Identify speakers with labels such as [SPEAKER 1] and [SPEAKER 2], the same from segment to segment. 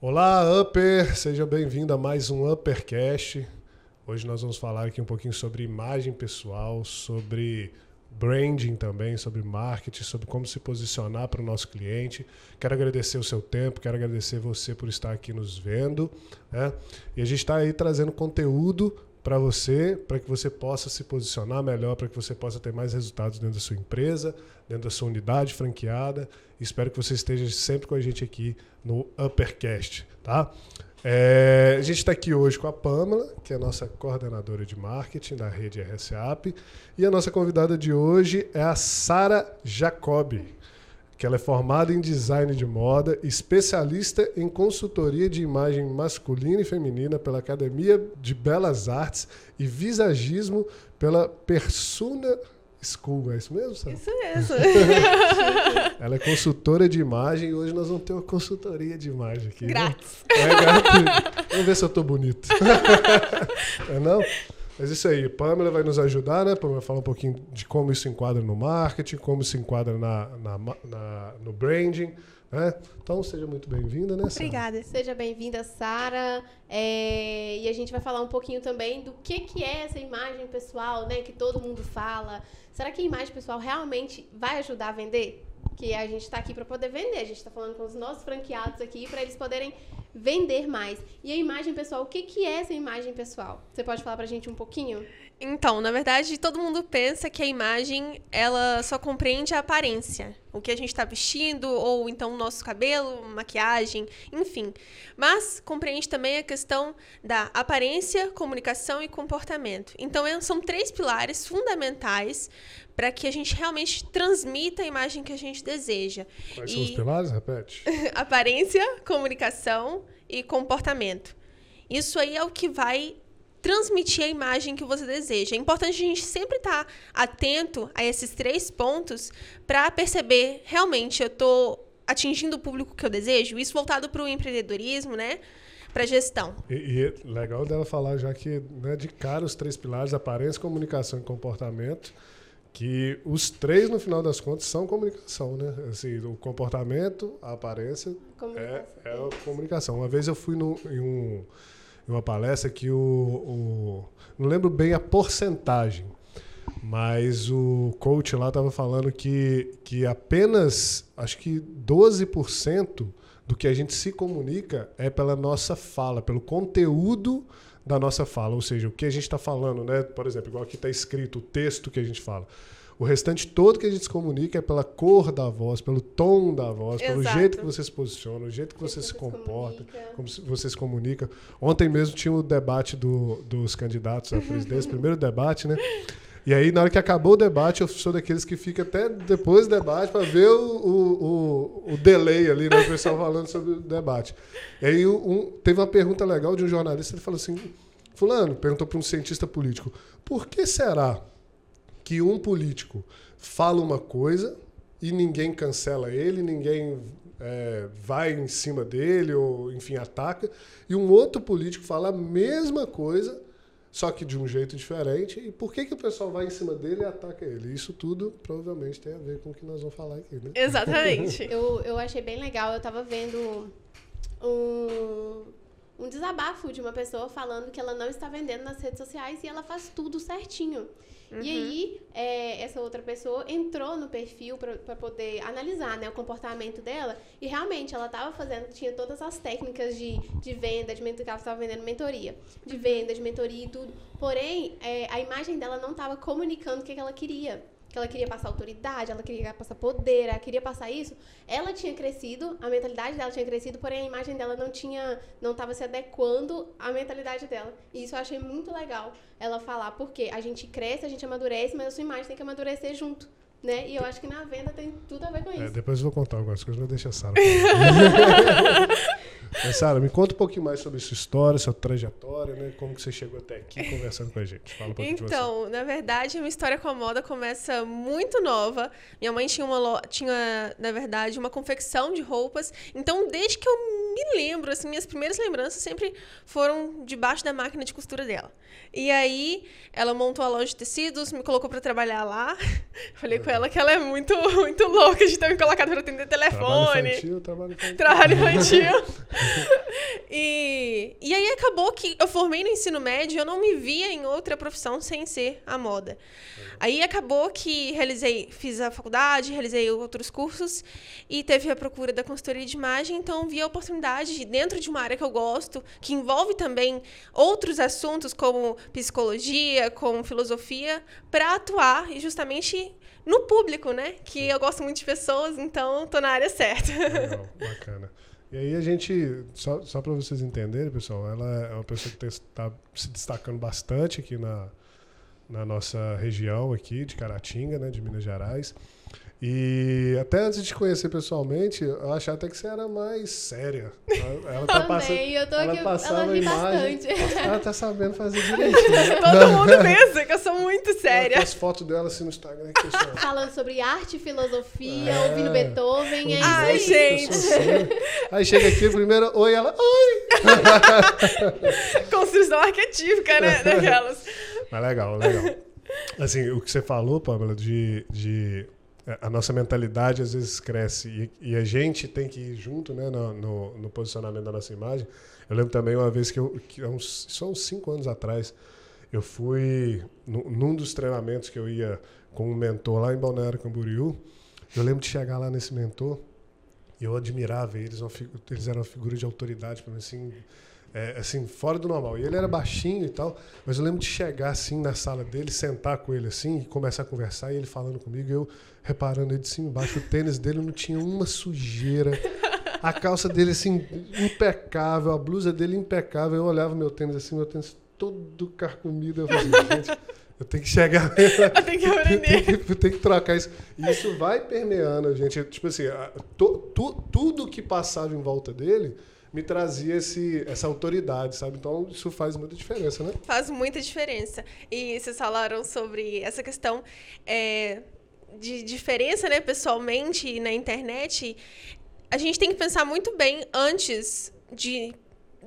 [SPEAKER 1] Olá, Upper! Seja bem-vindo a mais um Uppercast. Hoje nós vamos falar aqui um pouquinho sobre imagem pessoal, sobre branding também, sobre marketing, sobre como se posicionar para o nosso cliente. Quero agradecer o seu tempo, quero agradecer você por estar aqui nos vendo. Né? E a gente está aí trazendo conteúdo para você, para que você possa se posicionar melhor, para que você possa ter mais resultados dentro da sua empresa, dentro da sua unidade franqueada. Espero que você esteja sempre com a gente aqui no Uppercast, tá? É, a gente está aqui hoje com a Pamela, que é a nossa coordenadora de marketing da rede RSAP, e a nossa convidada de hoje é a Sara Jacobi, que ela é formada em design de moda, especialista em consultoria de imagem masculina e feminina pela Academia de Belas Artes e visagismo pela Persona School, é isso mesmo? Sara?
[SPEAKER 2] Isso mesmo.
[SPEAKER 1] Ela é consultora de imagem e hoje nós vamos ter uma consultoria de imagem aqui. né?
[SPEAKER 2] Grátis.
[SPEAKER 1] É gratuito. Vamos ver se eu tô bonito. é não? Mas isso aí, Pamela vai nos ajudar, né? Pamela falar um pouquinho de como isso enquadra no marketing, como se enquadra na, na, na- no branding, né? Então seja muito bem-vinda, né? Sara?
[SPEAKER 2] Obrigada.
[SPEAKER 3] Seja bem-vinda, Sara. É, e a gente vai falar um pouquinho também do que, que é essa imagem pessoal, né? Que todo mundo fala. Será que a imagem pessoal realmente vai ajudar a vender? Que a gente está aqui para poder vender. A gente está falando com os nossos franqueados aqui para eles poderem vender mais. E a imagem pessoal, o que, que é essa imagem pessoal? Você pode falar para a gente um pouquinho?
[SPEAKER 2] Então, na verdade, todo mundo pensa que a imagem ela só compreende a aparência, o que a gente está vestindo ou então o nosso cabelo, maquiagem, enfim. Mas compreende também a questão da aparência, comunicação e comportamento. Então, é- são três pilares fundamentais para que a gente realmente transmita a imagem que a gente deseja.
[SPEAKER 1] Quais são os
[SPEAKER 2] E-
[SPEAKER 1] pilares? Repete.
[SPEAKER 2] aparência, comunicação e comportamento. Isso aí é o que vai transmitir a imagem que você deseja. É importante a gente sempre estar atento a esses três pontos para perceber realmente eu estou atingindo o público que eu desejo. Isso voltado para o empreendedorismo, né? Para gestão.
[SPEAKER 1] E, e é legal dela falar já que, né, de cara, os três pilares, aparência, comunicação e comportamento, que os três, no final das contas, são comunicação, né? Assim, o comportamento, a aparência é,
[SPEAKER 3] Comunicação.
[SPEAKER 1] é a comunicação. Uma vez eu fui no- em, um- uma palestra que o, o- Não lembro bem a porcentagem, mas o coach lá estava falando que, que apenas, acho que 12% do que a gente se comunica é pela nossa fala, pelo conteúdo da nossa fala. Ou seja, o que a gente está falando, né? Por exemplo, igual aqui está escrito o texto que a gente fala. O restante todo que a gente se comunica é pela cor da voz, pelo tom da voz, pelo
[SPEAKER 2] Exato.
[SPEAKER 1] jeito que você se posiciona, o jeito que você se comporta, como se- você se comunica. Ontem mesmo tinha o debate do- dos candidatos à presidência, primeiro debate, né? E aí, na hora que acabou o debate, eu sou daqueles que fica até depois do debate para ver o, o, o, o delay ali, né? O pessoal falando sobre o debate. E aí, um, teve uma pergunta legal de um jornalista, ele falou assim, fulano, perguntou para um cientista político, por que será que um político fala uma coisa e ninguém cancela ele, ninguém é, vai em cima dele ou, enfim, ataca, e um outro político fala a mesma coisa, só que de um jeito diferente, e por que, que o pessoal vai em cima dele e ataca ele? Isso tudo provavelmente tem a ver com o que nós vamos falar aqui, né?
[SPEAKER 2] Exatamente.
[SPEAKER 3] Eu, eu achei bem legal. Eu tava vendo um, um desabafo de uma pessoa falando que ela não está vendendo nas redes sociais e ela faz tudo certinho. E aí, é, essa outra pessoa entrou no perfil para poder analisar né, o comportamento dela. E realmente, ela estava fazendo, tinha todas as técnicas de, de venda, de mentoria, ela estava vendendo mentoria, de venda, de mentoria e tudo. Porém, é, a imagem dela não estava comunicando o que, que ela queria que ela queria passar autoridade, ela queria passar poder, ela queria passar isso. Ela tinha crescido, a mentalidade dela tinha crescido, porém a imagem dela não tinha, não estava se adequando à mentalidade dela. E isso eu achei muito legal ela falar, porque a gente cresce, a gente amadurece, mas a sua imagem tem que amadurecer junto. Né? E eu acho que na venda tem tudo a ver com
[SPEAKER 1] É,
[SPEAKER 3] isso.
[SPEAKER 1] depois eu vou contar algumas coisas, mas deixa a Sara. Mas, Sara, me conta um pouquinho mais sobre sua história, sua trajetória, né? Como que você chegou até aqui conversando com a gente. Fala um pouquinho de você.
[SPEAKER 2] Então, na verdade, minha história com a moda começa muito nova. Minha mãe tinha, uma tinha, na verdade, uma confecção de roupas. Então, desde que eu me lembro, assim, minhas primeiras lembranças sempre foram debaixo da máquina de costura dela. E aí, ela montou a loja de tecidos, me colocou pra trabalhar lá. Falei com ela que ela é muito, muito louca de ter me colocado pra atender
[SPEAKER 1] Trabalho
[SPEAKER 2] telefone.
[SPEAKER 1] infantil, trabalho infantil.
[SPEAKER 2] Trabalho infantil. E, e aí acabou que eu formei no ensino médio e eu não me via em outra profissão sem ser a moda. Aí acabou que realizei, fiz a faculdade, realizei outros cursos e teve a procura da consultoria de imagem, então vi a oportunidade de, dentro de uma área que eu gosto, que envolve também outros assuntos como psicologia, como filosofia, para atuar e justamente no público, né? Que eu gosto muito de pessoas, então tô na área certa.
[SPEAKER 1] Legal, bacana. E aí a gente, só, só para vocês entenderem, pessoal, ela é uma pessoa que está se destacando bastante aqui na, na nossa região aqui de Caratinga, né, de Minas Gerais. E até antes de te conhecer pessoalmente, eu achava até que você era mais séria. Ela, ela tá passando,
[SPEAKER 3] Também, eu tô
[SPEAKER 1] ela
[SPEAKER 3] aqui,
[SPEAKER 1] passava
[SPEAKER 3] ela ri
[SPEAKER 1] imagem.
[SPEAKER 3] bastante.
[SPEAKER 1] Ela tá sabendo fazer direitinho.
[SPEAKER 2] Todo mundo pensa que eu sou muito séria.
[SPEAKER 1] as fotos dela assim no Instagram que eu sou.
[SPEAKER 3] Falando sobre arte, filosofia,
[SPEAKER 1] É.
[SPEAKER 3] ouvindo Beethoven, é
[SPEAKER 2] Ai,
[SPEAKER 3] isso aí.
[SPEAKER 2] gente.
[SPEAKER 1] Aí chega aqui, primeiro, oi, ela, oi!
[SPEAKER 2] Construção arquetípica, né? Daquelas.
[SPEAKER 1] Mas legal, legal. Assim, o que você falou, Pamela, de, de a nossa mentalidade às vezes cresce e, e a gente tem que ir junto né, no, no, no posicionamento da nossa imagem. Eu lembro também uma vez que, eu, que uns, só uns cinco anos atrás, eu fui nu- num dos treinamentos que eu ia com um mentor lá em Balneário Camboriú. Eu lembro de chegar lá nesse mentor e eu admirava eles, uma eles eram uma figura de autoridade para mim, assim, é, assim, fora do normal. E ele era baixinho e tal, mas eu lembro de chegar assim na sala dele, sentar com ele assim e começar a conversar, e ele falando comigo, e eu reparando ele de cima e embaixo, o tênis dele não tinha uma sujeira. A calça dele assim impecável, a blusa dele impecável. Eu olhava meu tênis assim, meu tênis todo carcomido, eu falei, gente, eu tenho que chegar
[SPEAKER 2] Eu tenho que
[SPEAKER 1] eu
[SPEAKER 2] aprender.
[SPEAKER 1] tenho que, eu tenho que trocar isso. E isso vai permeando, gente. Tipo assim, a- to- tu- tudo que passava em volta dele me trazia esse, essa autoridade, sabe? Então isso faz muita diferença, né?
[SPEAKER 2] Faz muita diferença. E vocês falaram sobre essa questão é, de diferença, né, pessoalmente na internet. A gente tem que pensar muito bem antes de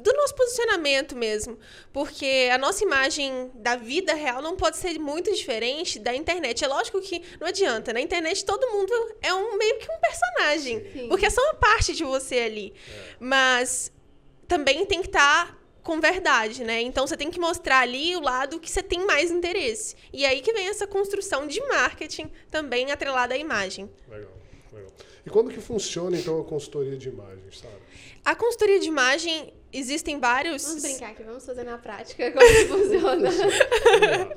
[SPEAKER 2] do nosso posicionamento mesmo, porque a nossa imagem da vida real não pode ser muito diferente da internet. É lógico que não adianta, na internet todo mundo é um meio que um personagem,
[SPEAKER 3] Sim.
[SPEAKER 2] porque é só uma parte de você ali. Mas também tem que estar com verdade, né? Então você tem que mostrar ali o lado que você tem mais interesse. E aí que vem essa construção de marketing também atrelada à imagem.
[SPEAKER 1] Legal, legal. E como que funciona, então, a consultoria de imagens, sabe?
[SPEAKER 2] A consultoria de imagem existem vários.
[SPEAKER 3] Vamos brincar aqui, vamos fazer na prática como funciona.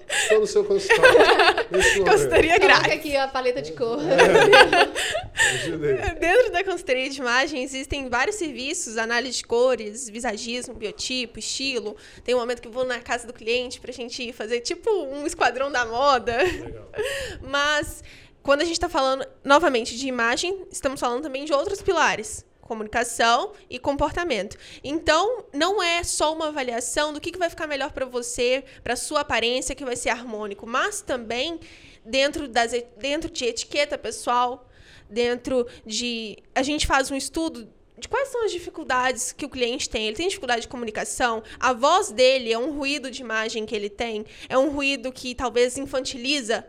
[SPEAKER 1] Estou no seu consultório.
[SPEAKER 2] Consultoria
[SPEAKER 3] Coloca
[SPEAKER 2] grátis.
[SPEAKER 3] aqui a paleta de cor.
[SPEAKER 1] Ajudei.
[SPEAKER 2] Dentro da consultoria de imagem existem vários serviços, análise de cores, visagismo, biotipo, estilo. Tem um momento que eu vou na casa do cliente pra gente fazer tipo um esquadrão da moda.
[SPEAKER 1] Legal.
[SPEAKER 2] Mas quando a gente está falando novamente de imagem, estamos falando também de outros pilares. Comunicação e comportamento. Então, não é só uma avaliação do que, que vai ficar melhor para você, para sua aparência, que vai ser harmônico, mas também dentro, das, dentro de etiqueta pessoal, dentro de. A gente faz um estudo de quais são as dificuldades que o cliente tem. Ele tem dificuldade de comunicação, a voz dele é um ruído de imagem que ele tem, é um ruído que talvez infantiliza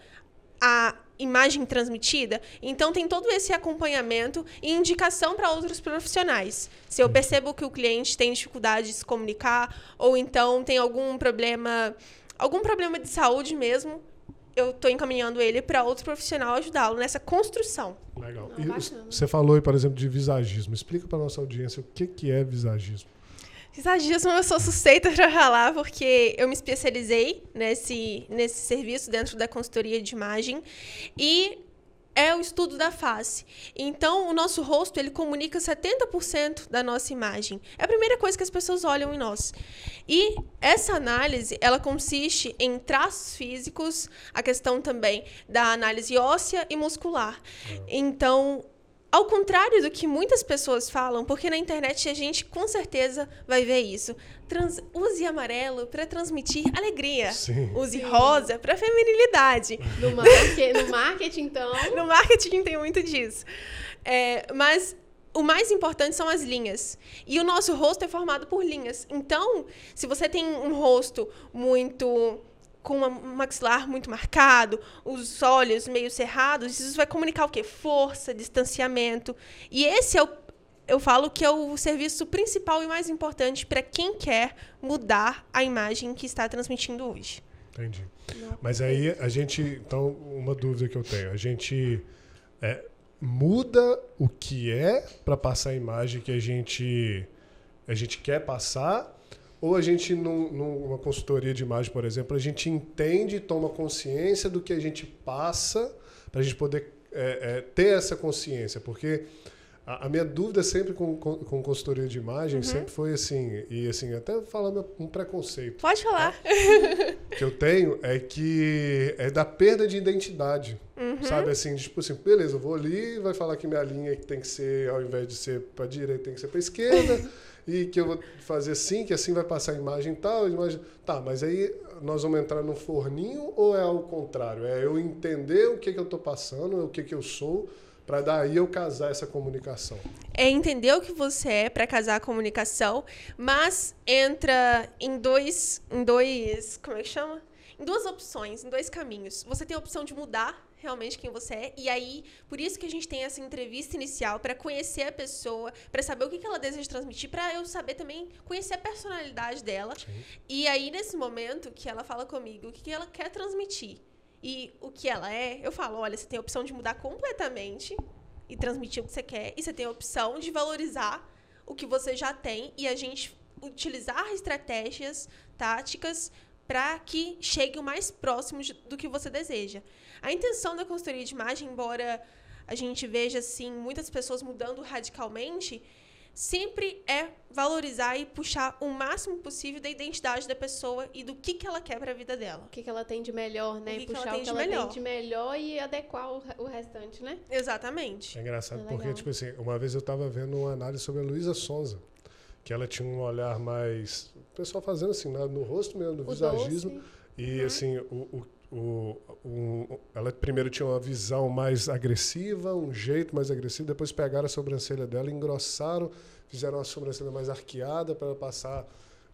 [SPEAKER 2] a imagem transmitida. Então tem todo esse acompanhamento e indicação para outros profissionais. Se eu percebo que o cliente tem dificuldade de se comunicar ou então tem algum problema, algum problema de saúde mesmo, eu estou encaminhando ele para outro profissional ajudá-lo nessa construção.
[SPEAKER 1] Legal.
[SPEAKER 3] Não,
[SPEAKER 1] E você falou aí, por exemplo, de visagismo. Explica para nossa audiência o que, que é visagismo.
[SPEAKER 2] Visagismo eu sou suspeita para falar porque eu me especializei nesse, nesse serviço dentro da consultoria de imagem e é o estudo da face. Então, o nosso rosto, ele comunica 70% da nossa imagem. É a primeira coisa que as pessoas olham em nós. E essa análise, ela consiste em traços físicos, a questão também da análise óssea e muscular. Então, ao contrário do que muitas pessoas falam, porque na internet a gente com certeza vai ver isso. Trans- use amarelo para transmitir alegria.
[SPEAKER 1] Sim.
[SPEAKER 2] Use
[SPEAKER 3] Sim.
[SPEAKER 2] rosa para feminilidade.
[SPEAKER 3] No, marque- no marketing, então.
[SPEAKER 2] No marketing tem muito disso. É, mas o mais importante são as linhas. E o nosso rosto é formado por linhas. Então, se você tem um rosto muito com um maxilar muito marcado, os olhos meio cerrados, isso vai comunicar o quê? Força, distanciamento. E esse é o eu falo que é o serviço principal e mais importante para quem quer mudar a imagem que está transmitindo hoje.
[SPEAKER 1] Entendi. Mas aí a gente. Então, uma dúvida que eu tenho. A gente é, muda o que é para passar a imagem que a gente, a gente quer passar? Ou a gente, num, numa consultoria de imagem, por exemplo, a gente entende e toma consciência do que a gente passa para a gente poder é, é, ter essa consciência? Porque a, a minha dúvida sempre com, com, com, consultoria de imagem
[SPEAKER 2] Uhum.
[SPEAKER 1] sempre foi assim, e assim, até falando um preconceito
[SPEAKER 2] Pode falar.
[SPEAKER 1] que eu tenho é que é da perda de identidade.
[SPEAKER 2] Uhum.
[SPEAKER 1] Sabe assim, tipo assim, beleza, eu vou ali, vai falar que minha linha que tem que ser, ao invés de ser para direita, tem que ser para esquerda, e que eu vou fazer assim, que assim vai passar a imagem tal, a imagem. Tá, mas aí nós vamos entrar no forninho ou é ao contrário? É eu entender o que, que eu tô passando, o que, que eu sou, para daí eu casar essa comunicação.
[SPEAKER 2] é entender o que você é para casar a comunicação, mas entra em dois, em dois, como é que chama? Em duas opções, em dois caminhos. Você tem a opção de mudar realmente quem você é, e aí, por isso que a gente tem essa entrevista inicial para conhecer a pessoa, para saber o que que ela deseja transmitir, para eu saber também conhecer a personalidade dela. E aí nesse momento que ela fala comigo, o que que ela quer transmitir e o que ela é, eu falo, olha, você tem a opção de mudar completamente e transmitir o que você quer. E você tem a opção de valorizar o que você já tem e a gente utilizar estratégias, táticas para que chegue o mais próximo do que você deseja. A intenção da consultoria de imagem, embora a gente veja assim muitas pessoas mudando radicalmente, sempre é valorizar e puxar o máximo possível da identidade da pessoa e do que, que ela quer para a vida dela.
[SPEAKER 3] O que, que ela tem de melhor, né?
[SPEAKER 2] O
[SPEAKER 3] E
[SPEAKER 2] que que ela
[SPEAKER 3] puxar
[SPEAKER 2] tem
[SPEAKER 3] o
[SPEAKER 2] de
[SPEAKER 3] que ela
[SPEAKER 2] melhor.
[SPEAKER 3] tem de melhor e adequar o, o restante, né?
[SPEAKER 2] Exatamente.
[SPEAKER 1] É engraçado,
[SPEAKER 3] É
[SPEAKER 1] porque, tipo assim, uma vez eu estava vendo uma análise sobre a Luísa Sonza, que ela tinha um olhar mais. O pessoal fazendo assim, no rosto mesmo, do
[SPEAKER 3] O
[SPEAKER 1] visagismo.
[SPEAKER 3] doce.
[SPEAKER 1] E assim, o, o, o, ela primeiro tinha uma visão mais agressiva, um jeito mais agressivo, depois pegaram a sobrancelha dela, engrossaram, fizeram uma sobrancelha mais arqueada para ela passar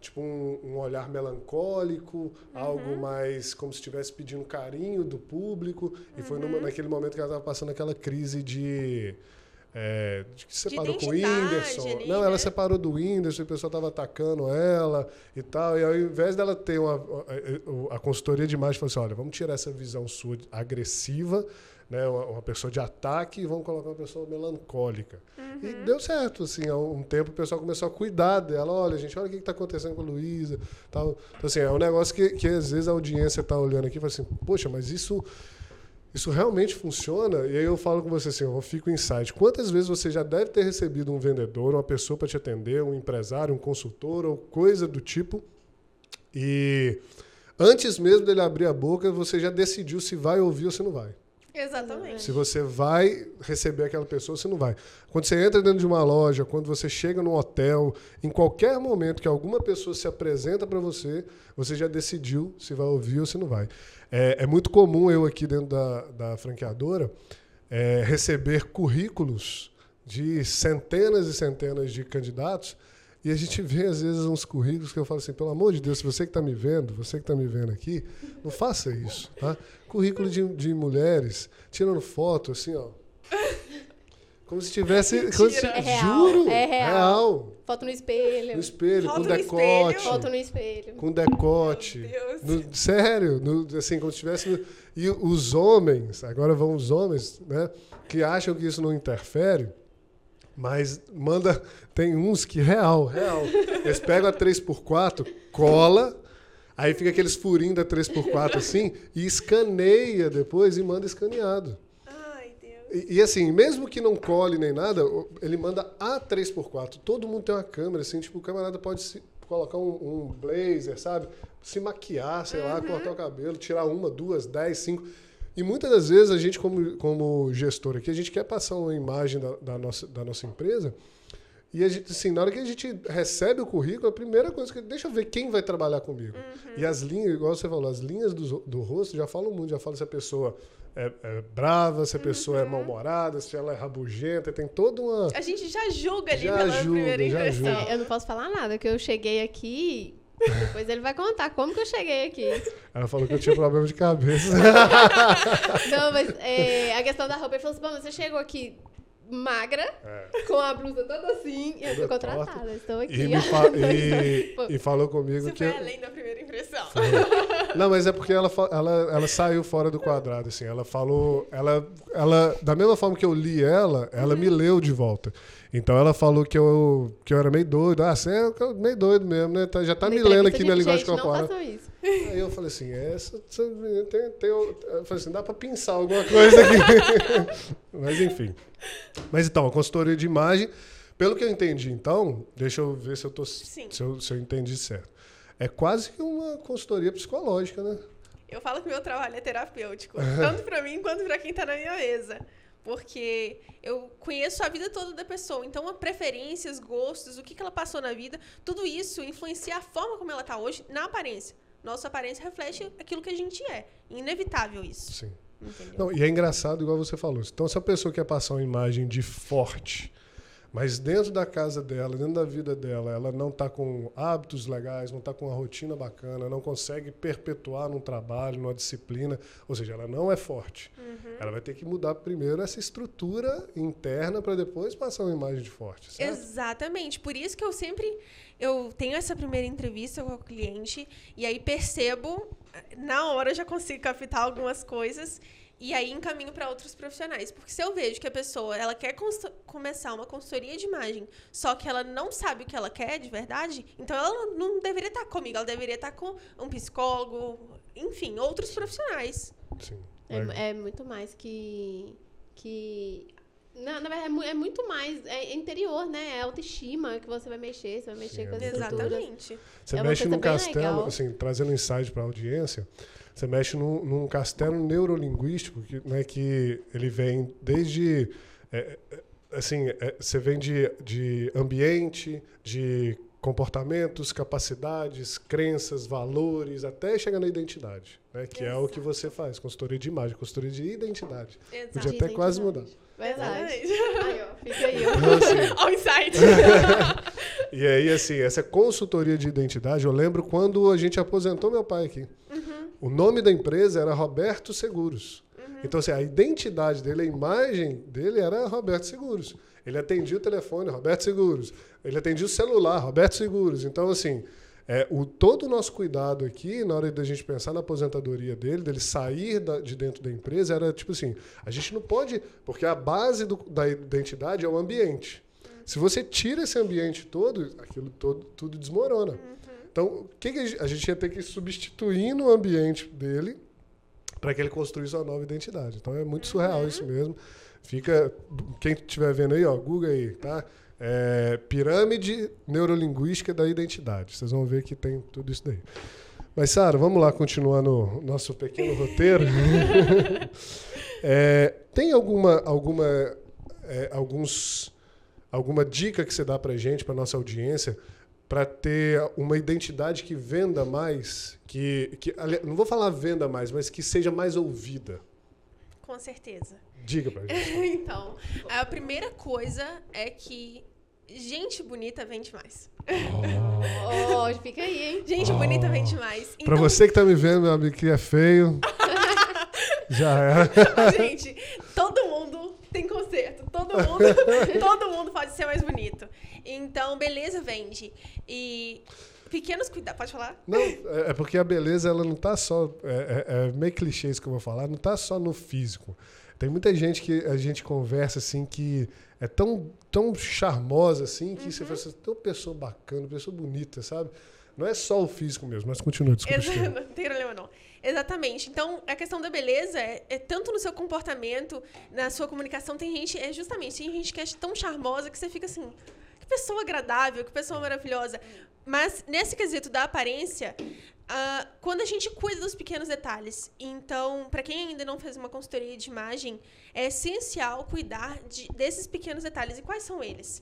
[SPEAKER 1] tipo um, um olhar melancólico, algo mais como se estivesse pedindo carinho do público. E foi numa- naquele momento que ela estava passando aquela crise de. É, de que se separou com o Whindersson.
[SPEAKER 2] ali,
[SPEAKER 1] Não, ela
[SPEAKER 2] né?
[SPEAKER 1] separou do Whindersson, o pessoal estava atacando ela e tal. E ao invés dela ter uma, a, a consultoria de imagem falou assim: olha, vamos tirar essa visão sua agressiva, né, uma, uma pessoa de ataque, e vamos colocar uma pessoa melancólica. E
[SPEAKER 2] Uhum.
[SPEAKER 1] deu certo, assim, há um tempo o pessoal começou a cuidar dela. Olha, gente, olha o que está acontecendo com a Luísa. Tal. Então, assim, é um negócio que, que às vezes a audiência está olhando aqui e fala assim: poxa, mas isso. Isso realmente funciona? E aí eu falo com você assim, eu fico em insight. Quantas vezes você já deve ter recebido um vendedor, uma pessoa para te atender, um empresário, um consultor ou coisa do tipo, e antes mesmo dele abrir a boca, você já decidiu se vai ouvir ou se não vai.
[SPEAKER 2] Exatamente.
[SPEAKER 1] Se você vai receber aquela pessoa, você não vai. Quando você entra dentro de uma loja, quando você chega num hotel, em qualquer momento que alguma pessoa se apresenta para você, você já decidiu se vai ouvir ou se não vai. É, é muito comum eu aqui dentro da, da franqueadora é, receber currículos de centenas e centenas de candidatos e a gente vê, às vezes, uns currículos que eu falo assim, pelo amor de Deus, você que está me vendo, você que está me vendo aqui, não faça isso, tá? Currículo de, de mulheres, tirando foto, assim, ó. Como se tivesse... como se-.
[SPEAKER 3] É real,
[SPEAKER 1] Juro!
[SPEAKER 3] é real. Foto no espelho.
[SPEAKER 1] No espelho,
[SPEAKER 2] Foto
[SPEAKER 1] com
[SPEAKER 2] no
[SPEAKER 1] decote.
[SPEAKER 2] espelho.
[SPEAKER 3] Foto no espelho.
[SPEAKER 1] Com decote.
[SPEAKER 2] Meu Deus.
[SPEAKER 1] No- sério, no- assim, como se tivesse. no- e os homens, agora vão os homens, né? Que acham que isso não interfere, mas manda. Tem uns que real, real. Eles pegam a 3x4, cola, aí fica aqueles furinhos da 3x4 assim, e escaneia depois e manda escaneado. E, e, assim, mesmo que não cole nem nada, ele manda a 3x4. Todo mundo tem uma câmera, assim, tipo, o camarada pode se, colocar um, um blazer, sabe? Se maquiar, sei lá, cortar o cabelo, tirar uma, duas, dez, cinco. E muitas das vezes a gente, como, como gestor aqui, a gente quer passar uma imagem da, da nossa, da nossa empresa. E a gente, assim, na hora que a gente recebe o currículo, a primeira coisa que deixa eu ver quem vai trabalhar comigo. E as linhas, igual você falou, as linhas do, do rosto já falam muito, já falam se a pessoa é, é brava, se a pessoa é mal-humorada, se ela é rabugenta, tem toda uma.
[SPEAKER 2] A gente já julga ali
[SPEAKER 1] Já
[SPEAKER 2] pela
[SPEAKER 1] julga,
[SPEAKER 2] primeira
[SPEAKER 1] já
[SPEAKER 2] impressão.
[SPEAKER 1] julga.
[SPEAKER 3] É, eu não posso falar nada, que eu cheguei aqui. Depois ele vai contar como que eu cheguei aqui.
[SPEAKER 1] Ela falou que eu tinha problema de cabeça.
[SPEAKER 3] Não, mas é, a questão da roupa, ele falou assim: bom, você chegou aqui magra,
[SPEAKER 1] É.
[SPEAKER 3] com a blusa toda assim, e eu fui contratada.
[SPEAKER 1] torta.
[SPEAKER 3] Estou aqui.
[SPEAKER 1] E, fa- e- e falou comigo
[SPEAKER 2] Isso
[SPEAKER 1] que.
[SPEAKER 2] foi além da primeira impressão.
[SPEAKER 1] Não, mas é porque ela, ela, ela saiu fora do quadrado, assim. Ela falou. Ela, ela, da mesma forma que eu li ela, ela me leu de volta. Então ela falou que eu, que eu era meio doido. Ah, você é meio doido mesmo, né? Tá- Já tá me lendo aqui minha linguagem
[SPEAKER 3] gente, Não
[SPEAKER 1] corporal.
[SPEAKER 3] façam isso.
[SPEAKER 1] Aí eu falei assim, essa, essa menina tem, tem, eu falei assim, dá pra pensar alguma coisa aqui. Mas enfim. Mas então, a consultoria de imagem, pelo que eu entendi então, deixa eu ver se eu, tô, se
[SPEAKER 2] Sim.
[SPEAKER 1] eu, se eu entendi certo. É quase que uma consultoria psicológica, né?
[SPEAKER 2] Eu falo que meu trabalho é terapêutico, tanto pra mim quanto pra quem tá na minha mesa. Porque eu conheço a vida toda da pessoa, então as preferências, gostos, o que, que ela passou na vida, tudo isso influencia a forma como ela tá hoje na aparência. Nossa aparência reflete aquilo que a gente é. Inevitável isso.
[SPEAKER 1] Sim. Não, e é engraçado, igual você falou. Então, se a pessoa quer passar uma imagem de forte, mas dentro da casa dela, dentro da vida dela, ela não está com hábitos legais, não está com uma rotina bacana, não consegue perpetuar num trabalho, numa disciplina, ou seja, ela não é forte. Ela vai ter que mudar primeiro essa estrutura interna para depois passar uma imagem de forte, certo?
[SPEAKER 2] Exatamente. Por isso que eu sempre eu tenho essa primeira entrevista com o cliente e aí percebo, na hora eu já consigo captar algumas coisas e aí encaminho para outros profissionais. Porque se eu vejo que a pessoa ela quer começar uma consultoria de imagem, só que ela não sabe o que ela quer de verdade, então ela não deveria estar comigo, ela deveria estar com um psicólogo, enfim, outros profissionais.
[SPEAKER 1] Sim.
[SPEAKER 3] É, é muito mais que. que na, verdade, é é muito mais. É interior, né? É autoestima que você vai mexer, você vai mexer
[SPEAKER 1] Sim,
[SPEAKER 3] com as
[SPEAKER 1] é
[SPEAKER 3] estruturas.
[SPEAKER 2] Exatamente.
[SPEAKER 1] Você
[SPEAKER 3] É
[SPEAKER 1] mexe num
[SPEAKER 3] bem
[SPEAKER 1] castelo,
[SPEAKER 3] legal.
[SPEAKER 1] assim, trazendo insight para a audiência, você mexe num, num castelo neurolinguístico que, né, que ele vem desde. é, é, assim, é, você vem de, de ambiente, de comportamentos, capacidades, crenças, valores, até chegar na identidade, né, que é o que você faz, consultoria de imagem, consultoria de identidade.
[SPEAKER 2] Exato.
[SPEAKER 1] Podia até quase mudar.
[SPEAKER 3] Verdade. Aí, ó, fica aí, ó.
[SPEAKER 1] Então, assim,
[SPEAKER 2] o insight.
[SPEAKER 1] E aí, assim, essa consultoria de identidade, eu lembro quando a gente aposentou meu pai aqui. O nome da empresa era Roberto Seguros. Então, assim, a identidade dele, a imagem dele era Roberto Seguros. Ele atendia o telefone, Roberto Seguros. Ele atendia o celular, Roberto Seguros. Então, assim, é, o, todo o nosso cuidado aqui, na hora da gente pensar na aposentadoria dele, dele sair da- de dentro da empresa, era tipo assim: a gente não pode. Porque a base do- da identidade é o ambiente. Se você tira esse ambiente todo, aquilo todo, tudo desmorona. Então, o que, a gente- a gente ia ter que substituir no ambiente dele para que ele construísse uma nova identidade. Então é muito surreal isso mesmo. Fica, quem estiver vendo aí, ó, Google aí, tá? É, pirâmide neurolinguística da identidade. Vocês vão ver que tem tudo isso daí. Mas, Sara, vamos lá continuar no nosso pequeno roteiro. É, tem alguma, alguma, é, alguns, alguma dica que você dá para gente, para nossa audiência, para ter uma identidade que venda mais, que, que não vou falar venda mais, mas que seja mais ouvida.
[SPEAKER 2] Com certeza.
[SPEAKER 1] Diga para gente.
[SPEAKER 2] Então, a primeira coisa é que gente bonita vende mais.
[SPEAKER 3] Ó, fica aí, hein?
[SPEAKER 2] Gente bonita vende mais.
[SPEAKER 1] Oh. Para
[SPEAKER 2] Então,
[SPEAKER 1] você que tá me vendo, meu amigo, que é feio, já é.
[SPEAKER 2] gente, todo mundo tem conserto. Todo mundo, todo mundo pode ser mais bonito. Então, beleza vende. E pequenos cuidados. Pode falar?
[SPEAKER 1] Não, é é porque a beleza ela não tá só. É, é- é meio clichê isso que eu vou falar, não tá só no físico. Tem muita gente que a gente conversa assim que é tão, tão charmosa assim que você fala assim, tão pessoa bacana, pessoa bonita, sabe? Não é só o físico mesmo, mas continua, desculpa.
[SPEAKER 2] Não tem problema não. Exatamente. Então, a questão da beleza é, é tanto no seu comportamento, na sua comunicação. Tem gente, é justamente, tem gente que é tão charmosa que você fica assim, pessoa agradável, que pessoa maravilhosa. Mas nesse quesito da aparência, ah, quando a gente cuida dos pequenos detalhes, então, para quem ainda não fez uma consultoria de imagem, é essencial cuidar de- desses pequenos detalhes. E quais são eles?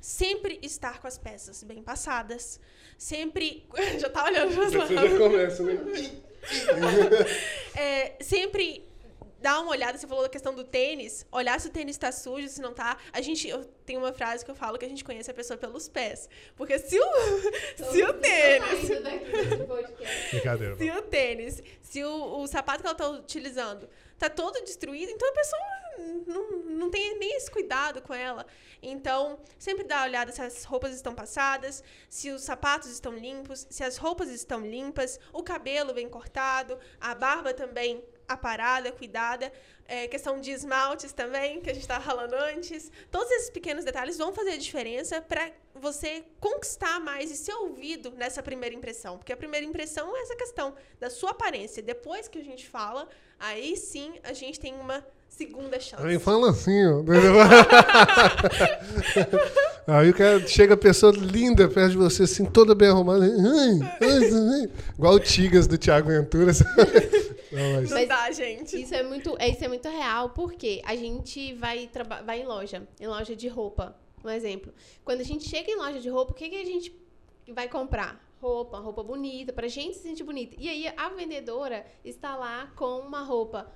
[SPEAKER 2] Sempre estar com as peças bem passadas. Sempre. Já tá olhando
[SPEAKER 1] Você já começa, né?
[SPEAKER 2] é, sempre dar uma olhada, você falou da questão do tênis, olhar se o tênis tá sujo, se não tá. A gente, eu tenho uma frase que eu falo que a gente conhece a pessoa pelos pés. Porque se o, se o tênis.
[SPEAKER 1] Brincadeira.
[SPEAKER 2] se o tênis, se o, o sapato que ela tá utilizando tá todo destruído, então a pessoa não, não tem nem esse cuidado com ela. Então, sempre dá uma olhada se as roupas estão passadas, se os sapatos estão limpos, se as roupas estão limpas, o cabelo bem cortado, a barba também aparada, cuidada. É, questão de esmaltes também, que a gente estava falando antes. Todos esses pequenos detalhes vão fazer a diferença para você conquistar mais e ser ouvido nessa primeira impressão. Porque a primeira impressão é essa questão da sua aparência. Depois que a gente fala, aí sim a gente tem uma segunda chance.
[SPEAKER 1] Aí fala assim, ó. Aí o cara chega a pessoa linda perto de você, assim, toda bem arrumada. Igual o Tigas do Thiago Ventura.
[SPEAKER 2] Não, mas... Não dá, gente.
[SPEAKER 3] Isso é muito, é, isso é muito real, porque a gente vai, vai em loja, em loja de roupa, um exemplo. Quando a gente chega em loja de roupa, o que, que a gente vai comprar? Roupa, roupa bonita, pra gente se sentir bonita. E aí a vendedora está lá com uma roupa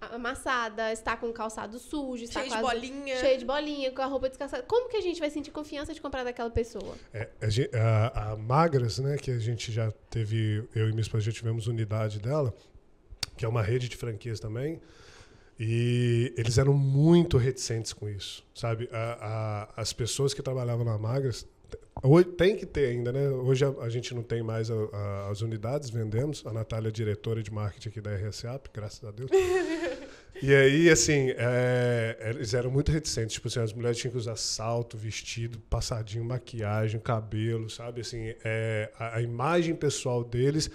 [SPEAKER 3] amassada, está com o calçado sujo, está
[SPEAKER 2] cheio de bolinha.
[SPEAKER 3] Cheio de bolinha, com a roupa descascada. Como que a gente vai sentir confiança de comprar daquela pessoa?
[SPEAKER 1] É, a, a, a, Magras, né, que a gente já teve, eu e minha esposa já tivemos unidade dela, que é uma rede de franquias também. E eles eram muito reticentes com isso, sabe? A, a, as pessoas que trabalhavam na Magras Hoje, tem que ter ainda, né? Hoje a, a gente não tem mais as unidades, vendemos. A Natália é diretora de marketing aqui da RSAP, graças a Deus. e aí, assim, é, eles eram muito reticentes. Tipo assim, as mulheres tinham que usar salto, vestido, passadinho, maquiagem, cabelo, sabe? Assim, é, a imagem pessoal deles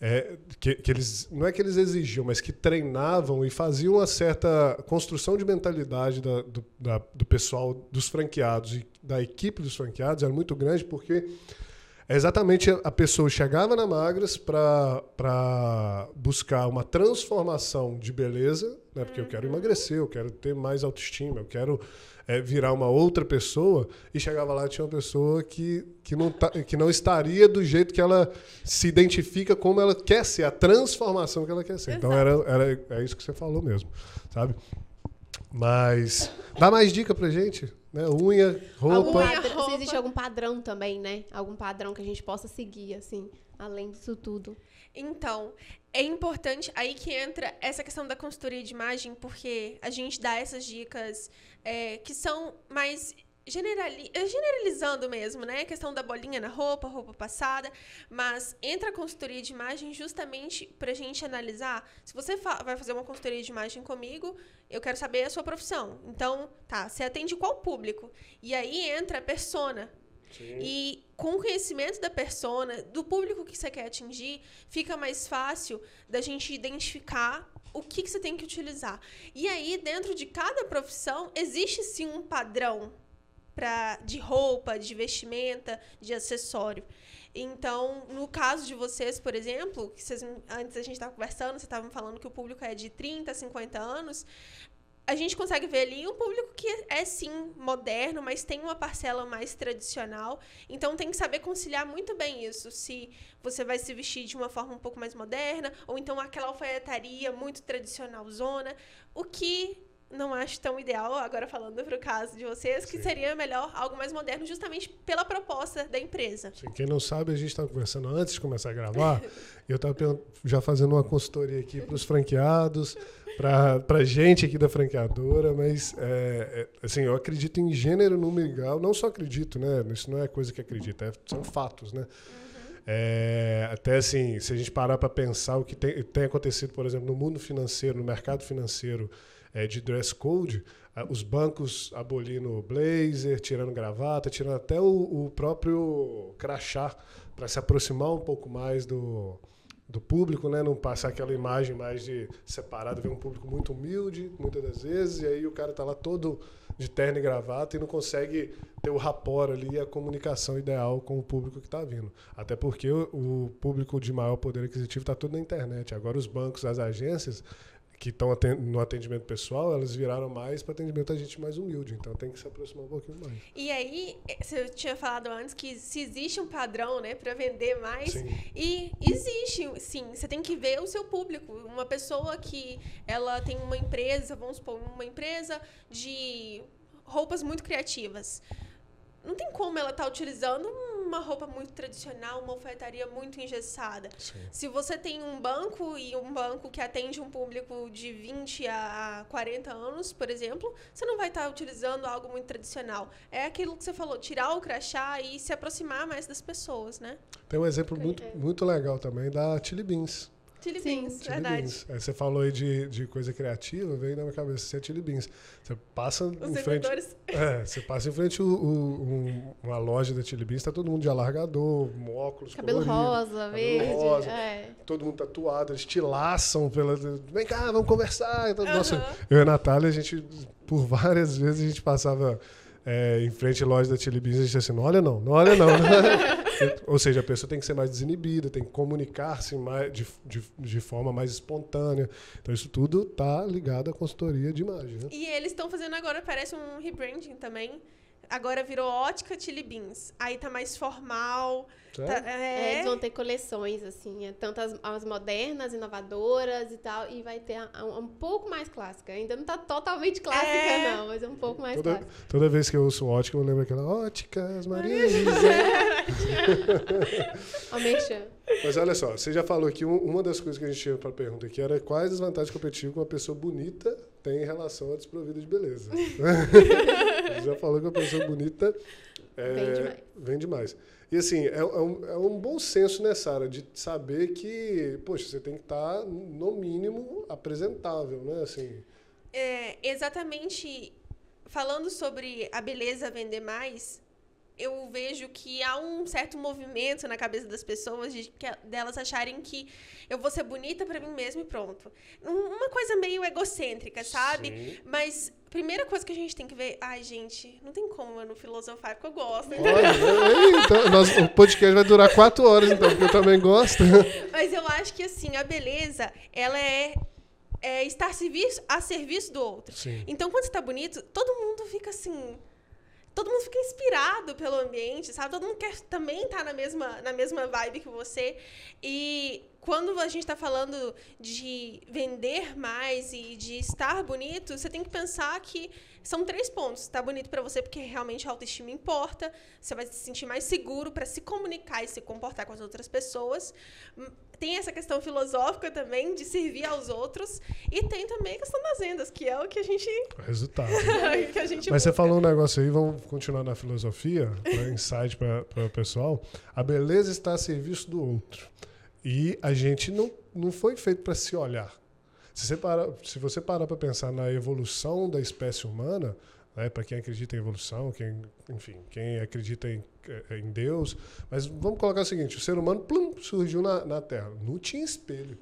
[SPEAKER 1] é, que, que, eles não é que eles exigiam, mas que treinavam e faziam uma certa construção de mentalidade da, do, da, do pessoal dos franqueados e da equipe dos franqueados era muito grande porque é exatamente a pessoa chegava na Magras para buscar uma transformação de beleza, né? porque eu quero uhum. emagrecer, eu quero ter mais autoestima, eu quero é, virar uma outra pessoa, e chegava lá e tinha uma pessoa que, que, não tá, que não estaria do jeito que ela se identifica como ela quer ser, a transformação que ela quer ser. Então era, era, é isso que você falou mesmo, sabe? Mas dá mais dica pra gente, né? Unha, roupa.
[SPEAKER 3] Unha, roupa. Se existe algum padrão também, né? Algum padrão que a gente possa seguir, assim, além disso tudo.
[SPEAKER 2] Então, é importante aí que entra essa questão da consultoria de imagem, porque a gente dá essas dicas é, que são mais generali eh, generalizando mesmo, né? A questão da bolinha na roupa, roupa passada, mas entra a consultoria de imagem justamente para a gente analisar. Se você fa vai fazer uma consultoria de imagem comigo, eu quero saber a sua profissão. Então, tá, você atende qual público? E aí entra a persona. E com o conhecimento da persona, do público que você quer atingir, fica mais fácil da gente identificar o que, que você tem que utilizar. E aí, dentro de cada profissão, existe sim um padrão pra, de roupa, de vestimenta, de acessório. Então, no caso de vocês, por exemplo, que vocês, antes a gente estava conversando, vocês estavam falando que o público é de 30, 50 anos, a gente consegue ver ali um público que é sim moderno, mas tem uma parcela mais tradicional. Então tem que saber conciliar muito bem isso. Se você vai se vestir de uma forma um pouco mais moderna, ou então aquela alfaiataria muito tradicional zona, o que não acho tão ideal, agora falando para o caso de vocês, que Sim. seria melhor algo mais moderno, justamente pela proposta da empresa.
[SPEAKER 1] Sim, quem não sabe, a gente estava conversando antes de começar a gravar, e eu estava já fazendo uma consultoria aqui para os franqueados, para a gente aqui da franqueadora, mas é, é, assim, eu acredito em gênero, número legal, não só acredito, né? Isso não é coisa que acredita, é, são fatos, né? Uhum. É, até assim, se a gente parar para pensar o que tem, tem acontecido, por exemplo, no mundo financeiro, no mercado financeiro, é, de dress code, os bancos abolindo blazer, tirando gravata, tirando até o, o próprio crachá para se aproximar um pouco mais do, do público, né? Não passar aquela imagem mais de separado, ver um público muito humilde, muitas das vezes, e aí o cara tá lá todo de terno e gravata e não consegue ter o rapport ali, a comunicação ideal com o público que está vindo. Até porque o, o, público de maior poder aquisitivo está tudo na internet. Agora os bancos, as agências, que estão no atendimento pessoal, elas viraram mais para atendimento a gente mais humilde. Então tem que se aproximar um pouquinho mais.
[SPEAKER 2] E aí, você tinha falado antes que se existe um padrão, né, para vender mais. Sim. E existe, sim. Você tem que ver o seu público. Uma pessoa que ela tem uma empresa, vamos supor, uma empresa de roupas muito criativas. Não tem como ela estar tá utilizando uma roupa muito tradicional, uma alfaiataria muito engessada.
[SPEAKER 1] Sim.
[SPEAKER 2] Se você tem um banco e um banco que atende um público de 20 a 40 anos, por exemplo, você não vai estar utilizando algo muito tradicional. É aquilo que você falou, tirar o crachá e se aproximar mais das pessoas, né?
[SPEAKER 1] Tem um exemplo muito, muito legal também da Chili Beans.
[SPEAKER 2] Chili
[SPEAKER 3] Sim.
[SPEAKER 2] beans,
[SPEAKER 1] Chili
[SPEAKER 2] verdade.
[SPEAKER 1] Beans. Aí você falou aí de, de coisa criativa, veio na minha cabeça, você é Chili Beans. Você passa
[SPEAKER 2] Os
[SPEAKER 1] em frente... É, você passa em frente o, o- um- uma loja da Chili Beans, tá todo mundo de alargador, um óculos
[SPEAKER 3] Cabelo
[SPEAKER 1] colorido,
[SPEAKER 3] rosa, verde.
[SPEAKER 1] rosa.
[SPEAKER 3] É.
[SPEAKER 1] todo mundo tatuado, eles te laçam pela. Vem cá, vamos conversar. Então,
[SPEAKER 2] Aham.
[SPEAKER 1] Nossa, eu e a Natália, a gente, por várias vezes, a gente passava é, em frente à loja da Chili Beans gente disse assim: não olha não, não olha não. Ou seja, a pessoa tem que ser mais desinibida, tem que comunicar-se mais, de, de, de forma mais espontânea. Então, isso tudo tá ligado à consultoria de imagem. Né?
[SPEAKER 2] E eles estão fazendo agora, parece um rebranding também. Agora virou ótica Chili Beans. Aí tá mais formal. tá-
[SPEAKER 1] Certo?
[SPEAKER 3] É,
[SPEAKER 2] é,
[SPEAKER 3] eles vão ter coleções, assim, é, tanto as, as modernas, inovadoras e tal, e vai ter a- a- um pouco mais clássica. Ainda não tá totalmente clássica,
[SPEAKER 2] É.
[SPEAKER 3] não, mas é um pouco mais
[SPEAKER 1] Toda,
[SPEAKER 3] clássica.
[SPEAKER 1] toda vez que eu ouço ótica, eu lembro aquela óticas, Maria Elisa. Mas olha só, você já falou aqui, um- uma das coisas que a gente tinha para pergunta aqui era quais as vantagens competir com uma pessoa bonita tem em relação à desprovida de beleza. você já falou que uma pessoa bonita é,
[SPEAKER 3] Vem demais.
[SPEAKER 1] vem demais. E assim, é, é um, é um bom senso nessa área de saber que, poxa, você tem que estar, no mínimo, apresentável, né? Assim,
[SPEAKER 2] É, exatamente falando sobre a beleza vender mais, eu vejo que há um certo movimento na cabeça das pessoas de que, delas acharem que eu vou ser bonita pra mim mesma e pronto. Um- Uma coisa meio egocêntrica, sabe?
[SPEAKER 1] Sim.
[SPEAKER 2] Mas primeira coisa que a gente tem que ver, ai gente, não tem como eu não filosofar porque eu gosto.
[SPEAKER 1] Olha, é, então, nós- o podcast vai durar quatro horas, então, porque eu também gosto.
[SPEAKER 2] Mas eu acho que assim, a beleza, ela é, é estar serviço, a serviço do outro.
[SPEAKER 1] Sim.
[SPEAKER 2] Então, quando você tá bonito, todo mundo fica assim. Todo mundo fica inspirado pelo ambiente, sabe? Todo mundo quer também estar na mesma, na mesma vibe que você. E quando a gente tá falando de vender mais e de estar bonito, você tem que pensar que são três pontos. Tá bonito pra você porque realmente a autoestima importa, você vai se sentir mais seguro pra se comunicar e se comportar com as outras pessoas. Hum, Tem essa questão filosófica também de servir aos outros e tem também a questão das vendas, que é o que a gente
[SPEAKER 1] Resultado.
[SPEAKER 2] que a gente
[SPEAKER 1] Mas você
[SPEAKER 2] busca.
[SPEAKER 1] falou um negócio aí, vamos continuar na filosofia, para insight para o pessoal. A beleza está a serviço do outro. E a gente não, não foi feito para se olhar. Se você parar se você parar para pensar na evolução da espécie humana, né, para quem acredita em evolução, quem, enfim, quem acredita em, eh, em Deus, mas vamos colocar o seguinte: o ser humano plum, surgiu na, na Terra, não tinha espelho.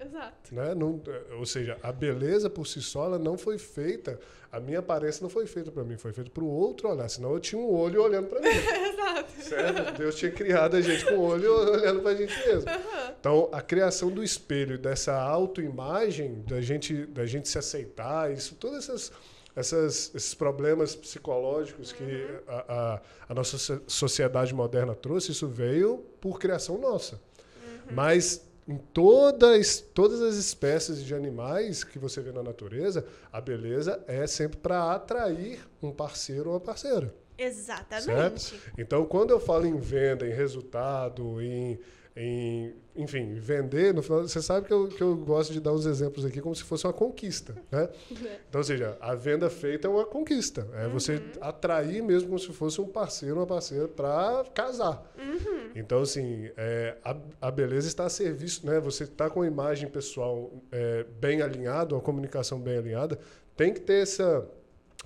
[SPEAKER 2] Exato.
[SPEAKER 1] Né? Não, ou seja, a beleza por si só ela não foi feita, a minha aparência não foi feita para mim, foi feita para o outro olhar, senão eu tinha um olho olhando para mim.
[SPEAKER 2] Exato.
[SPEAKER 1] certo? Deus tinha criado a gente com o olho olhando para a gente mesmo. Então, a criação do espelho, dessa autoimagem, da gente, da gente se aceitar, isso, todas essas, essas, esses problemas psicológicos que a, a, a nossa so- sociedade moderna trouxe, isso veio por criação nossa. Mas em todas, todas as espécies de animais que você vê na natureza, a beleza é sempre para atrair um parceiro ou uma parceira.
[SPEAKER 2] Exatamente.
[SPEAKER 1] Então, quando eu falo em venda, em resultado, em, em enfim, vender, no final, você sabe que eu, que eu gosto de dar uns exemplos aqui como se fosse uma conquista, né? Então, ou seja, a venda feita é uma conquista. É você atrair mesmo como se fosse um parceiro, uma parceira para casar. Então, assim, é, a, a beleza está a serviço, né? Você está com a imagem pessoal é, bem alinhada, uma comunicação bem alinhada, tem que ter essa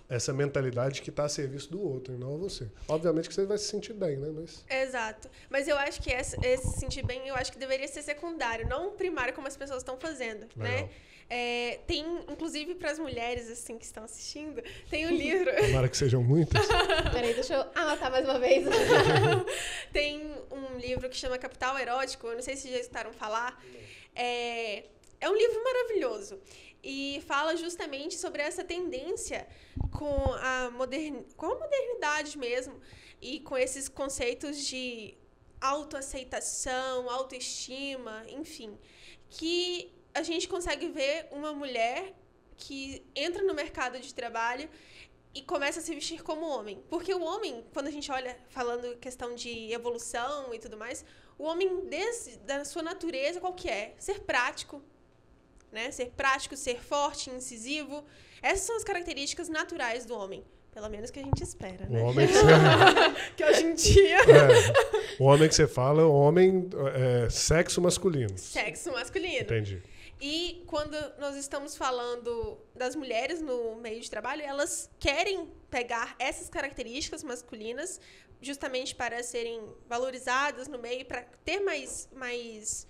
[SPEAKER 1] essa mentalidade que está a serviço do outro e não a você. Obviamente que você vai se sentir bem, né? Mas
[SPEAKER 2] Exato. Mas eu acho que esse, esse se sentir bem, eu acho que deveria ser secundário, não primário como as pessoas estão fazendo, né?
[SPEAKER 1] Legal.
[SPEAKER 2] É, tem, inclusive para as mulheres assim que estão assistindo, tem um livro,
[SPEAKER 1] tomara que sejam muitas.
[SPEAKER 3] Peraí, deixa eu anotar mais uma vez.
[SPEAKER 2] tem um livro que chama Capital Erótico, eu não sei se já escutaram falar. É, é um livro maravilhoso e fala justamente sobre essa tendência com a, modern, com a modernidade mesmo e com esses conceitos de autoaceitação, autoestima, enfim, que a gente consegue ver uma mulher que entra no mercado de trabalho e começa a se vestir como homem. Porque o homem, quando a gente olha falando questão de evolução e tudo mais, o homem desde da sua natureza qual que é? Ser prático, né? Ser prático, ser forte, incisivo. Essas são as características naturais do homem. Pelo menos que a gente espera,
[SPEAKER 1] O
[SPEAKER 2] né?
[SPEAKER 1] homem que você,
[SPEAKER 2] que hoje em dia...
[SPEAKER 1] é, o homem que você fala é o homem é, sexo masculino.
[SPEAKER 2] Sexo masculino.
[SPEAKER 1] Entendi.
[SPEAKER 2] E quando nós estamos falando das mulheres no meio de trabalho, elas querem pegar essas características masculinas justamente para serem valorizadas no meio, para ter mais, mais,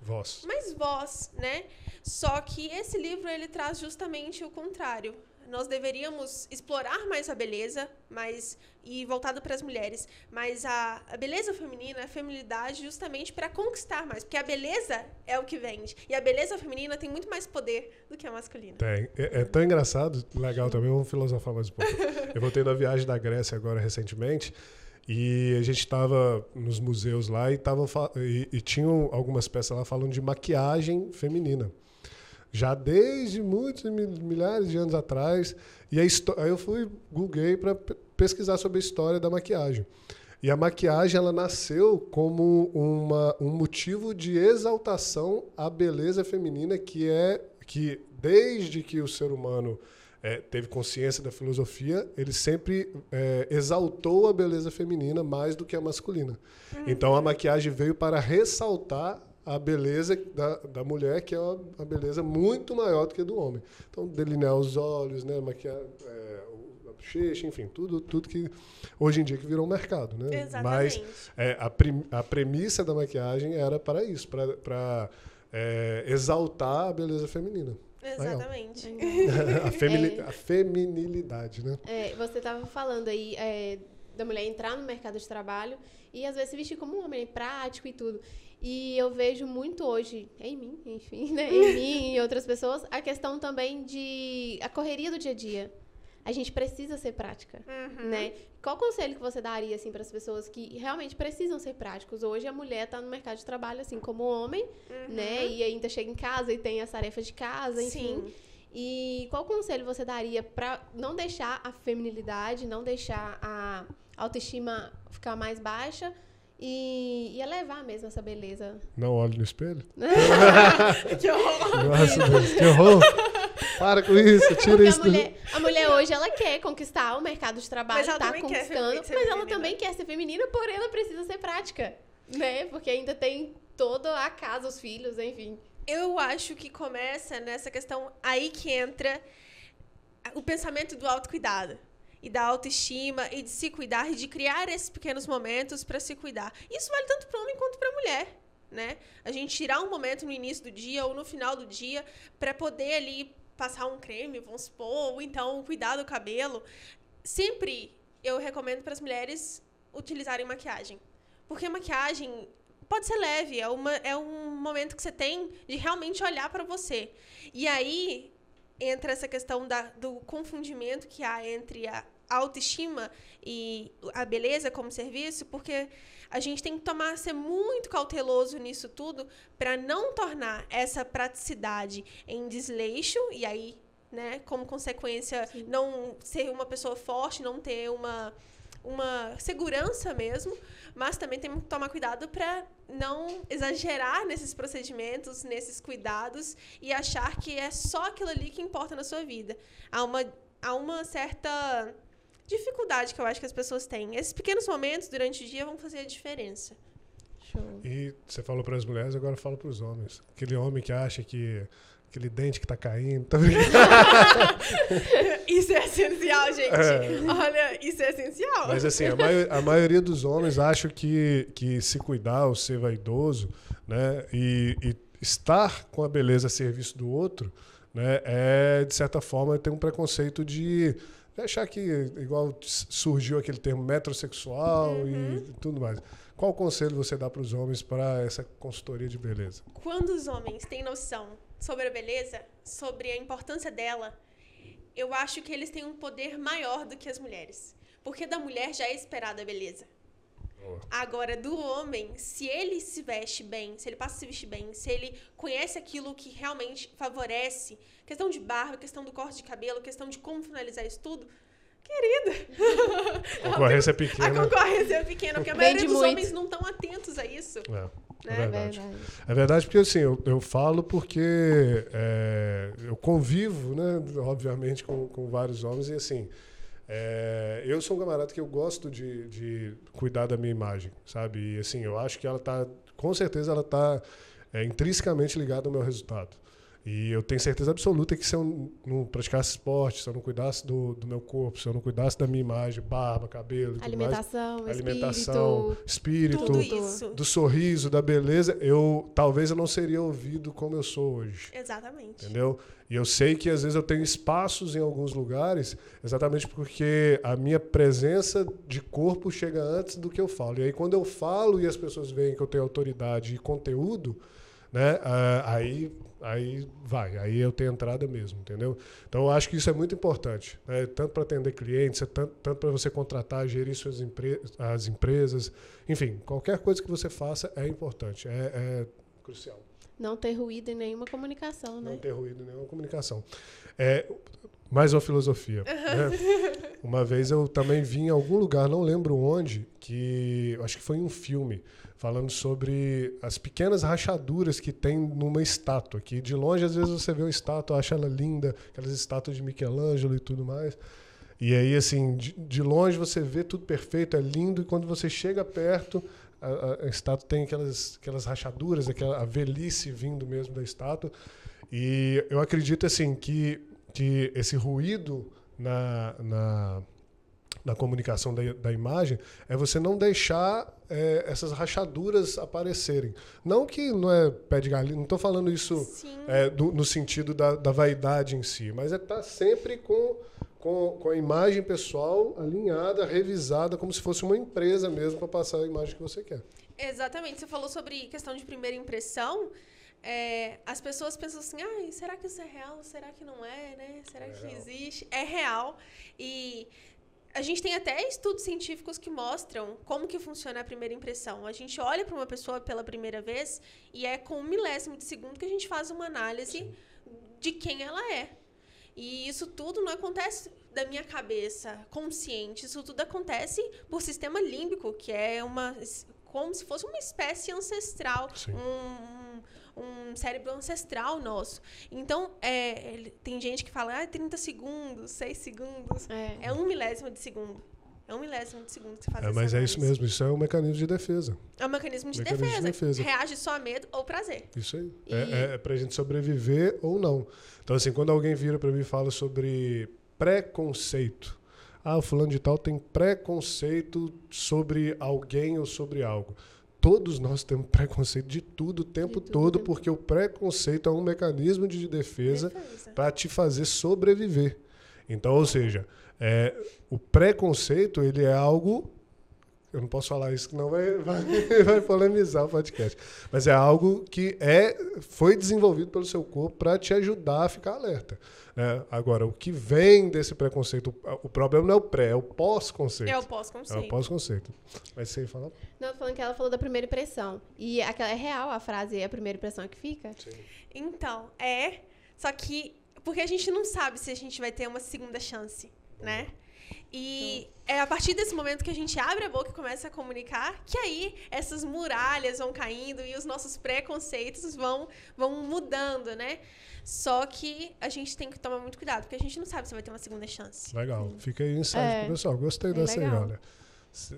[SPEAKER 1] Voz.
[SPEAKER 2] mais voz, né? Só que esse livro ele traz justamente o contrário. Nós deveríamos explorar mais a beleza, mais e voltado para as mulheres, mas a, a beleza feminina, a feminilidade, justamente para conquistar mais, porque a beleza é o que vende e a beleza feminina tem muito mais poder do que a masculina.
[SPEAKER 1] Tem. É, é tão engraçado, legal também, vamos filosofar mais um pouco. Eu voltei da viagem da Grécia agora recentemente e a gente estava nos museus lá e, tava, e, e tinham algumas peças lá falando de maquiagem feminina. Já desde muitos mil- milhares de anos atrás. E aí eu fui, googlei para pesquisar sobre a história da maquiagem. E a maquiagem ela nasceu como uma, um motivo de exaltação à beleza feminina, que é que desde que o ser humano eh, teve consciência da filosofia, ele sempre eh, exaltou a beleza feminina mais do que a masculina. Então a maquiagem veio para ressaltar a beleza da, da mulher, que é uma, uma beleza muito maior do que a do homem. Então, delinear os olhos, né, maquiar é, o- a bochecha, enfim, tudo, tudo que hoje em dia que virou um mercado. Né? Mas
[SPEAKER 2] Exatamente.
[SPEAKER 1] é, a, prim- a premissa da maquiagem era para isso, para é, exaltar a beleza feminina.
[SPEAKER 2] Exatamente.
[SPEAKER 1] a, femini- a feminilidade, né?
[SPEAKER 3] É, você estava falando aí é, da mulher entrar no mercado de trabalho e às vezes se vestir como um homem, prático e tudo. E eu vejo muito hoje, em mim, enfim, né? Em mim e outras pessoas, a questão também de a correria do dia a dia. A gente precisa ser prática, né? Qual conselho que você daria assim para as pessoas que realmente precisam ser práticos? Hoje a mulher está no mercado de trabalho assim como o homem, né? E ainda chega em casa e tem as tarefas de casa, enfim.
[SPEAKER 2] Sim.
[SPEAKER 3] E qual conselho você daria para não deixar a feminilidade, não deixar a autoestima ficar mais baixa e, e elevar mesmo essa beleza?
[SPEAKER 1] Não olhe no espelho.
[SPEAKER 2] Que horror!
[SPEAKER 1] Nossa, Deus, que horror! Para com isso, tira
[SPEAKER 3] Porque a
[SPEAKER 1] isso. do-
[SPEAKER 3] mulher, a mulher hoje ela quer conquistar o mercado de trabalho, tá
[SPEAKER 2] quer
[SPEAKER 3] conquistando, mas ela também quer ser feminina, porém ela precisa ser prática, né? Porque ainda tem toda a casa, os filhos, enfim.
[SPEAKER 2] Eu acho que começa nessa questão aí que entra o pensamento do autocuidado e da autoestima e de se cuidar e de criar esses pequenos momentos para se cuidar. Isso vale tanto para homem quanto para mulher, né? A gente tirar um momento no início do dia ou no final do dia para poder ali passar um creme, vamos supor, ou então cuidar do cabelo. Sempre eu recomendo para as mulheres utilizarem maquiagem. Porque maquiagem pode ser leve, é, uma, é um momento que você tem de realmente olhar para você. E aí entra essa questão da, do confundimento que há entre a autoestima e a beleza como serviço, porque a gente tem que tomar, ser muito cauteloso nisso tudo para não tornar essa praticidade em desleixo e aí, né, como consequência, não ser uma pessoa forte, não ter uma uma segurança mesmo, mas também temos que tomar cuidado para não exagerar nesses procedimentos, nesses cuidados e achar que é só aquilo ali que importa na sua vida. Há uma, há uma certa dificuldade que eu acho que as pessoas têm. Esses pequenos momentos durante o dia vão fazer a diferença.
[SPEAKER 3] Show.
[SPEAKER 1] E você falou para as mulheres, agora fala para os homens. Aquele homem que acha que aquele dente que tá caindo, tá?
[SPEAKER 2] Isso é essencial, gente.
[SPEAKER 1] É.
[SPEAKER 2] Olha, isso é essencial.
[SPEAKER 1] Mas assim, a, mai- a maioria dos homens acha que, que se cuidar ou ser vaidoso, né, e, e estar com a beleza a serviço do outro, né, é, de certa forma, ter um preconceito de achar que, igual surgiu aquele termo metrosexual e tudo mais. Qual conselho você dá para os homens para essa consultoria de beleza?
[SPEAKER 2] Quando os homens têm noção sobre a beleza, sobre a importância dela, eu acho que eles têm um poder maior do que as mulheres. Porque da mulher já é esperada a beleza.
[SPEAKER 1] Boa.
[SPEAKER 2] Agora, do homem, se ele se veste bem, se ele passa a se vestir bem, se ele conhece aquilo que realmente favorece, questão de barba, questão do corte de cabelo, questão de como finalizar isso tudo, querida.
[SPEAKER 1] A concorrência é
[SPEAKER 2] A
[SPEAKER 1] pequena.
[SPEAKER 2] concorrência é pequena, porque a
[SPEAKER 3] Vende
[SPEAKER 2] maioria dos
[SPEAKER 3] muito.
[SPEAKER 2] homens não estão atentos a isso.
[SPEAKER 1] É, é
[SPEAKER 2] Né?
[SPEAKER 1] verdade. É verdade porque assim, eu, eu falo porque é, eu convivo, né, obviamente, com, com vários homens e assim, é, eu sou um camarada que eu gosto de, de cuidar da minha imagem, sabe? E assim, eu acho que ela tá, com certeza ela tá é, intrinsecamente ligada ao meu resultado. E eu tenho certeza absoluta que se eu não praticasse esporte, se eu não cuidasse do, do meu corpo, se eu não cuidasse da minha imagem, barba, cabelo, tudo mais,
[SPEAKER 3] Alimentação,
[SPEAKER 1] alimentação,
[SPEAKER 3] espírito.
[SPEAKER 1] espírito,
[SPEAKER 2] Tudo
[SPEAKER 3] Tudo.
[SPEAKER 2] isso.
[SPEAKER 1] do sorriso, da beleza, eu talvez eu não seria ouvido como eu sou hoje.
[SPEAKER 2] Exatamente.
[SPEAKER 1] Entendeu? E eu sei que às vezes eu tenho espaços em alguns lugares, exatamente porque a minha presença de corpo chega antes do que eu falo. E aí quando eu falo e as pessoas veem que eu tenho autoridade e conteúdo, né? ah, aí aí vai, aí eu tenho entrada mesmo, entendeu? Então eu acho que isso é muito importante, né? tanto para atender clientes, é tanto, tanto para você contratar, gerir suas empre as empresas, enfim, qualquer coisa que você faça é importante, é, é crucial.
[SPEAKER 3] Não ter ruído em nenhuma comunicação,
[SPEAKER 1] Não
[SPEAKER 3] né?
[SPEAKER 1] ter ruído em nenhuma comunicação. É, mais uma filosofia. né? Uma vez eu também vi em algum lugar, não lembro onde, que acho que foi em um filme, falando sobre as pequenas rachaduras que tem numa estátua. Que de longe, às vezes, você vê uma estátua, acha ela linda, aquelas estátuas de Michelangelo e tudo mais. E aí, assim, de, de longe você vê tudo perfeito, é lindo, e quando você chega perto, a, a- estátua tem aquelas, aquelas rachaduras, aquela a velhice vindo mesmo da estátua. E eu acredito, assim, que, que esse ruído na, na, na comunicação da, da imagem é você não deixar é, essas rachaduras aparecerem. Não que não é pé de galinha, não estou falando isso é, do- no sentido da, da vaidade em si, mas é estar sempre com, com, com a imagem pessoal alinhada, revisada, como se fosse uma empresa mesmo para passar a imagem que você quer.
[SPEAKER 2] Exatamente. Você falou sobre questão de primeira impressão. É, as pessoas pensam assim, ah, será que isso é real? Será que não é, né? Será
[SPEAKER 1] É
[SPEAKER 2] que
[SPEAKER 1] real.
[SPEAKER 2] existe? É real. E a gente tem até estudos científicos que mostram como que funciona a primeira impressão. A gente olha para uma pessoa pela primeira vez e é com um milésimo de segundo que a gente faz uma análise de quem ela é. E isso tudo não acontece da minha cabeça consciente. Isso tudo acontece por sistema límbico, que é uma como se fosse uma espécie ancestral,
[SPEAKER 1] Sim.
[SPEAKER 2] um, um, cérebro ancestral nosso. Então, é, tem gente que fala, ah, 30 segundos, 6 segundos.
[SPEAKER 3] É.
[SPEAKER 2] É um milésimo de segundo. É um milésimo de segundo que você faz
[SPEAKER 1] É, mas é isso mesmo, isso é um mecanismo de defesa.
[SPEAKER 2] É um mecanismo de,
[SPEAKER 1] Mecanismo de
[SPEAKER 2] defesa.
[SPEAKER 1] defesa.
[SPEAKER 2] Reage só a medo ou prazer.
[SPEAKER 1] Isso aí.
[SPEAKER 3] E-
[SPEAKER 1] É, é, para a gente sobreviver ou não. Então, assim, quando alguém vira para mim e fala sobre preconceito, ah, o fulano de tal tem preconceito sobre alguém ou sobre algo. Todos nós temos preconceito de tudo o tempo
[SPEAKER 3] tudo,
[SPEAKER 1] todo, porque o preconceito é um mecanismo de defesa
[SPEAKER 2] Defesa.
[SPEAKER 1] para te fazer sobreviver. Então, ou seja, é, o preconceito ele é algo. Eu não posso falar isso, que não vai, vai, vai polemizar o podcast. Mas é algo que é, foi desenvolvido pelo seu corpo para te ajudar a ficar alerta. né? Agora, o que vem desse preconceito, o, problema não é o pré, é o pós-conceito.
[SPEAKER 2] É o
[SPEAKER 1] É
[SPEAKER 2] pós-conceito.
[SPEAKER 1] o pós-conceito. Mas você fala?
[SPEAKER 3] Não, falando que ela falou da primeira impressão. E aquela é real a frase, é a primeira impressão que fica?
[SPEAKER 2] Então, é. Só que. Porque a gente não sabe se a gente vai ter uma segunda chance, né? E é a partir desse momento que a gente abre a boca e começa a comunicar que aí essas muralhas vão caindo e os nossos preconceitos vão, vão mudando, né? Só que a gente tem que tomar muito cuidado, porque a gente não sabe se vai ter uma segunda chance.
[SPEAKER 1] Legal. Fica aí o insight
[SPEAKER 3] É.
[SPEAKER 1] pro pessoal. Gostei
[SPEAKER 3] Bem
[SPEAKER 1] dessa aí,
[SPEAKER 3] legal.
[SPEAKER 1] olha.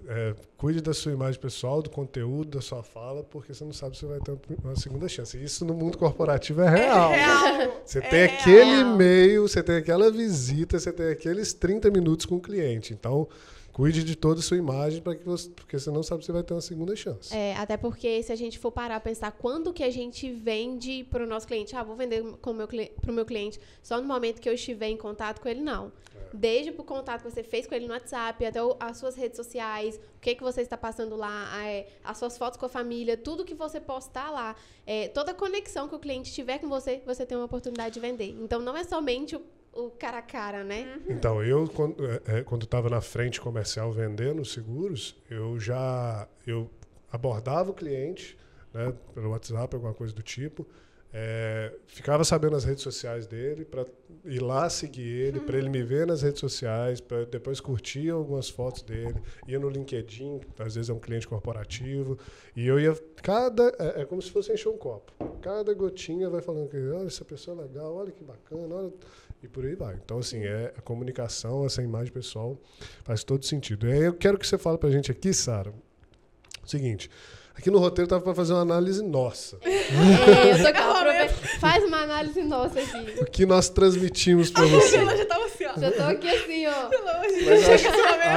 [SPEAKER 1] É, cuide da sua imagem pessoal, do conteúdo, da sua fala, porque você não sabe se vai ter uma segunda chance. Isso no mundo corporativo é real.
[SPEAKER 2] real.
[SPEAKER 1] Você
[SPEAKER 2] É
[SPEAKER 1] tem
[SPEAKER 2] real.
[SPEAKER 1] aquele e-mail, você tem aquela visita, você tem aqueles 30 minutos com o cliente. Então, cuide de toda a sua imagem, para que você, porque você não sabe se vai ter uma segunda chance.
[SPEAKER 3] É, até porque se a gente for parar a pensar quando que a gente vende para o nosso cliente, ah, vou vender para o meu, meu cliente só no momento que eu estiver em contato com ele, não. Desde o contato que você fez com ele no WhatsApp, até o- as suas redes sociais, o que, que você está passando lá, é, as suas fotos com a família, tudo que você postar lá, é, toda conexão que o cliente tiver com você, você tem uma oportunidade de vender. Então, não é somente o, o cara a cara, né?
[SPEAKER 1] Então, eu, quando é, é, quando estava na frente comercial vendendo seguros, eu já eu abordava o cliente né, pelo WhatsApp, alguma coisa do tipo. É, ficava sabendo as redes sociais dele para ir lá seguir ele, para ele me ver nas redes sociais, para depois curtir algumas fotos dele, ia no LinkedIn, às vezes é um cliente corporativo, e eu ia cada é, é como se fosse encher um copo. Cada gotinha vai falando que olha essa pessoa é legal, olha que bacana, olha e por aí vai. Então assim, é a comunicação, essa imagem pessoal faz todo sentido. E aí eu quero que você fale para a gente aqui, Sara, o seguinte, Aqui no roteiro tava para fazer uma análise nossa.
[SPEAKER 3] É, eu tô aqui, Faz uma análise nossa aqui.
[SPEAKER 1] O que nós transmitimos para você.
[SPEAKER 2] Ela já tava assim, ó.
[SPEAKER 3] Já tô aqui assim, ó.
[SPEAKER 1] Mas acho,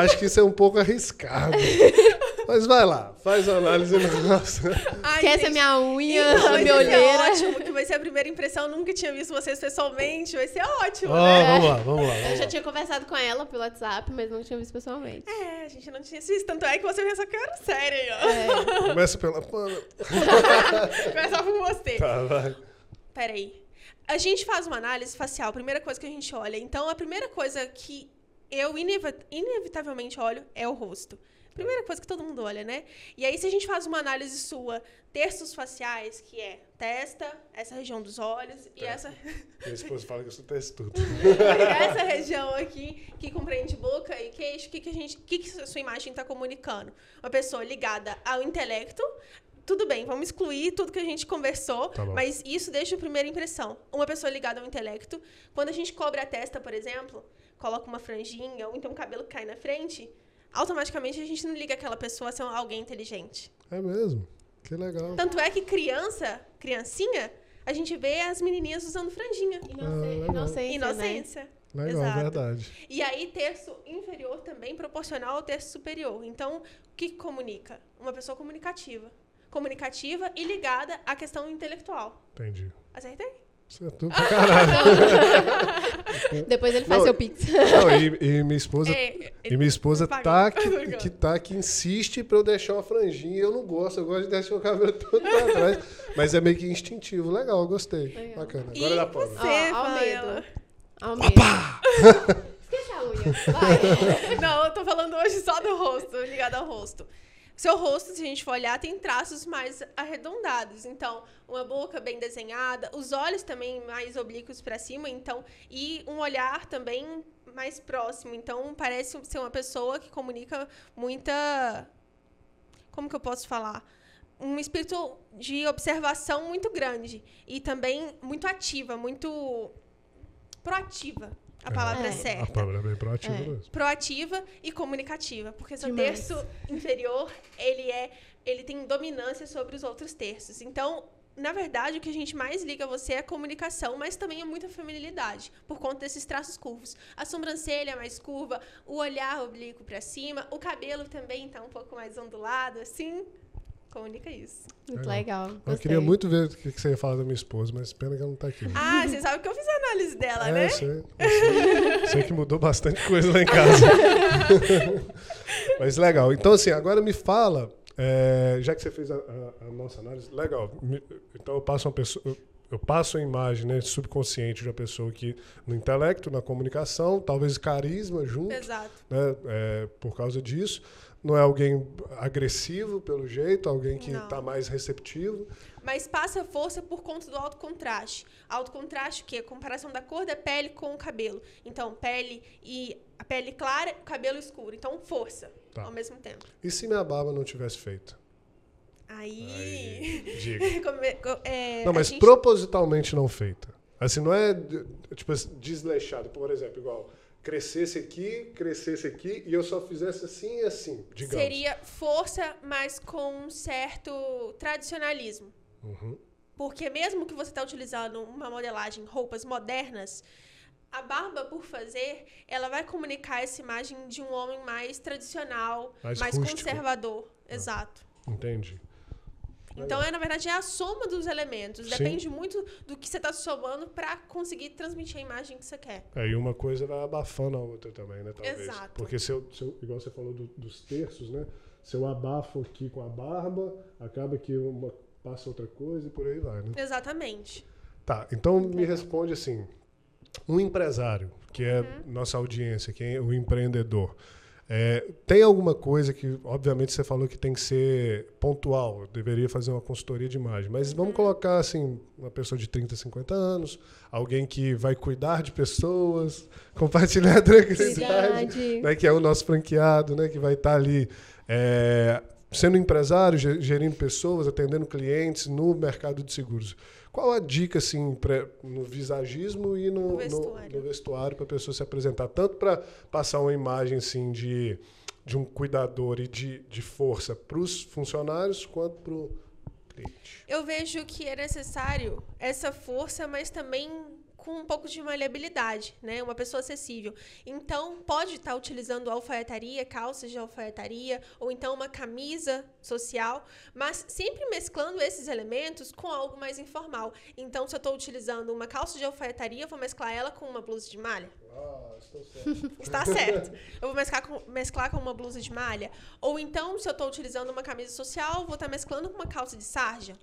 [SPEAKER 1] acho que isso é um pouco arriscado. Mas vai lá, faz a análise nossa.
[SPEAKER 3] Ai, essa é minha unha, então, a minha olheira. É
[SPEAKER 2] ótimo, que vai ser a primeira impressão. Eu nunca tinha visto vocês pessoalmente. Vai ser ótimo,
[SPEAKER 1] oh,
[SPEAKER 2] né?
[SPEAKER 1] Vamos lá, vamos lá. Vamos
[SPEAKER 3] eu já
[SPEAKER 1] lá.
[SPEAKER 3] tinha conversado com ela pelo WhatsApp, mas não tinha visto pessoalmente.
[SPEAKER 2] É, a gente não tinha visto. Tanto é que você pensa que eu era séria ó.
[SPEAKER 1] É. Começa pela.
[SPEAKER 2] Começa por você.
[SPEAKER 1] Tá, vai.
[SPEAKER 2] Peraí. A gente faz uma análise facial, primeira coisa que a gente olha. Então, a primeira coisa que eu inevitavelmente olho é o rosto. Primeira coisa que todo mundo olha, né? E aí, se a gente faz uma análise sua, terços faciais, que é testa, essa região dos olhos e é. essa.
[SPEAKER 1] Minha esposa fala que eu sou testudo.
[SPEAKER 2] essa região aqui, que compreende boca e queixo, o que, que a gente. que, que a sua imagem está comunicando? Uma pessoa ligada ao intelecto. Tudo bem, vamos excluir tudo que a gente conversou, tá mas isso deixa a primeira impressão. Uma pessoa ligada ao intelecto, quando a gente cobre a testa, por exemplo, coloca uma franjinha ou então o cabelo cai na frente, automaticamente a gente não liga aquela pessoa a ser alguém inteligente.
[SPEAKER 1] É mesmo. Que legal.
[SPEAKER 2] Tanto é que criança, criancinha, a gente vê as menininhas usando franjinha.
[SPEAKER 3] Ah, inocência.
[SPEAKER 2] Inocência.
[SPEAKER 1] Né? Legal, Exato. verdade.
[SPEAKER 2] E aí, terço inferior também proporcional ao terço superior. Então, o que comunica? Uma pessoa comunicativa. Comunicativa e ligada à questão intelectual.
[SPEAKER 1] Entendi.
[SPEAKER 2] Acertei?
[SPEAKER 1] Acertou pra caralho.
[SPEAKER 3] Depois ele faz não, seu pix.
[SPEAKER 1] Não, e, e, minha esposa, é, e minha esposa tá que, que tá que insiste pra eu deixar uma franjinha. Eu não gosto, eu gosto de deixar o cabelo todo pra trás. Mas é meio que instintivo. Legal, gostei. Legal. Bacana. Agora
[SPEAKER 2] e
[SPEAKER 1] dá
[SPEAKER 2] pra você,
[SPEAKER 3] Ó, ao
[SPEAKER 2] medo.
[SPEAKER 3] Ao medo. Esquece a unha. Vai.
[SPEAKER 2] Não, eu tô falando hoje só do rosto, ligado ao rosto. Seu rosto, se a gente for olhar, tem traços mais arredondados. Então, uma boca bem desenhada, os olhos também mais oblíquos para cima, então, e um olhar também mais próximo. Então, parece ser uma pessoa que comunica muita como que eu posso falar? Um espírito de observação muito grande e também muito ativa, muito proativa. A palavra é, certa.
[SPEAKER 1] A palavra é bem proativa é. mesmo.
[SPEAKER 2] Proativa e comunicativa. Porque seu Demais. terço inferior, ele é. Ele tem dominância sobre os outros terços. Então, na verdade, o que a gente mais liga a você é a comunicação, mas também é muita feminilidade, por conta desses traços curvos. A sobrancelha é mais curva, o olhar oblíquo para cima, o cabelo também está um pouco mais ondulado, assim comunica isso.
[SPEAKER 3] Muito legal.
[SPEAKER 1] legal. Eu queria muito ver o que você ia falar da minha esposa, mas pena que ela não está aqui.
[SPEAKER 2] Ah, você sabe que eu fiz a análise dela, é, né?
[SPEAKER 1] Sei, sei. sei que mudou bastante coisa lá em casa. mas legal. Então, assim, agora me fala, é, já que você fez a, a, a, nossa análise, legal. Então eu passo uma pessoa. Eu passo a imagem né, subconsciente de uma pessoa que, no intelecto, na comunicação, talvez carisma junto.
[SPEAKER 2] Exato.
[SPEAKER 1] Né, é, por causa disso não é alguém agressivo, pelo jeito, alguém que está mais receptivo.
[SPEAKER 2] Mas passa força por conta do alto contraste. Alto contraste, o quê? Comparação da cor da pele com o cabelo. Então, pele e a pele clara, cabelo escuro. Então, força tá. ao mesmo tempo.
[SPEAKER 1] E se minha barba não tivesse feita?
[SPEAKER 2] Aí. Aí
[SPEAKER 1] diga.
[SPEAKER 2] é,
[SPEAKER 1] não, mas gente... propositalmente não feita. Assim, não é tipo desleixado, por exemplo, igual crescesse aqui, crescesse aqui e eu só fizesse assim e assim, digamos.
[SPEAKER 2] Seria força, mas com um certo tradicionalismo.
[SPEAKER 1] Uhum.
[SPEAKER 2] Porque mesmo que você está utilizando uma modelagem, roupas modernas, a barba por fazer, ela vai comunicar essa imagem de um homem mais tradicional, mais, mais conservador. Ah, Exato.
[SPEAKER 1] Entendi.
[SPEAKER 2] Então, é, na verdade, é a soma dos elementos. Sim. Depende muito do que você está somando para conseguir transmitir a imagem que você quer.
[SPEAKER 1] É, e uma coisa vai abafando a outra também, né? Talvez.
[SPEAKER 2] Exato.
[SPEAKER 1] Porque, se eu, se eu, igual você falou do, dos terços, né? Se eu abafo aqui com a barba, acaba que uma passa outra coisa e por aí vai, né?
[SPEAKER 2] Exatamente.
[SPEAKER 1] Tá, então me responde assim: um empresário, que é uhum. nossa audiência, quem é o empreendedor, É, tem alguma coisa que, obviamente, você falou que tem que ser pontual, deveria fazer uma consultoria de imagem, mas vamos
[SPEAKER 2] Uhum.
[SPEAKER 1] colocar assim, uma pessoa de 30, 50 anos, alguém que vai cuidar de pessoas, compartilhar a tranquilidade, né, que é o nosso franqueado, né, que vai estar ali é, sendo empresário, ge- gerindo pessoas, atendendo clientes no mercado de seguros. Qual a dica assim pra, no visagismo e no,
[SPEAKER 2] No vestuário.
[SPEAKER 1] vestuário para a pessoa se apresentar tanto para passar uma imagem assim de, de um cuidador e de, de força para os funcionários quanto para o cliente?
[SPEAKER 2] Eu vejo que é necessário essa força, mas também com um pouco de maleabilidade, né? Uma pessoa acessível. Então, pode estar utilizando alfaiataria, calças de alfaiataria, ou então uma camisa social, mas sempre mesclando esses elementos com algo mais informal. Então, se eu estou utilizando uma calça de alfaiataria, eu vou mesclar ela com uma blusa de malha.
[SPEAKER 1] Ah, estou certo.
[SPEAKER 2] Está certo. Eu vou mesclar com, mesclar com uma blusa de malha. Ou então, se eu estou utilizando uma camisa social, vou estar mesclando com uma calça de sarja.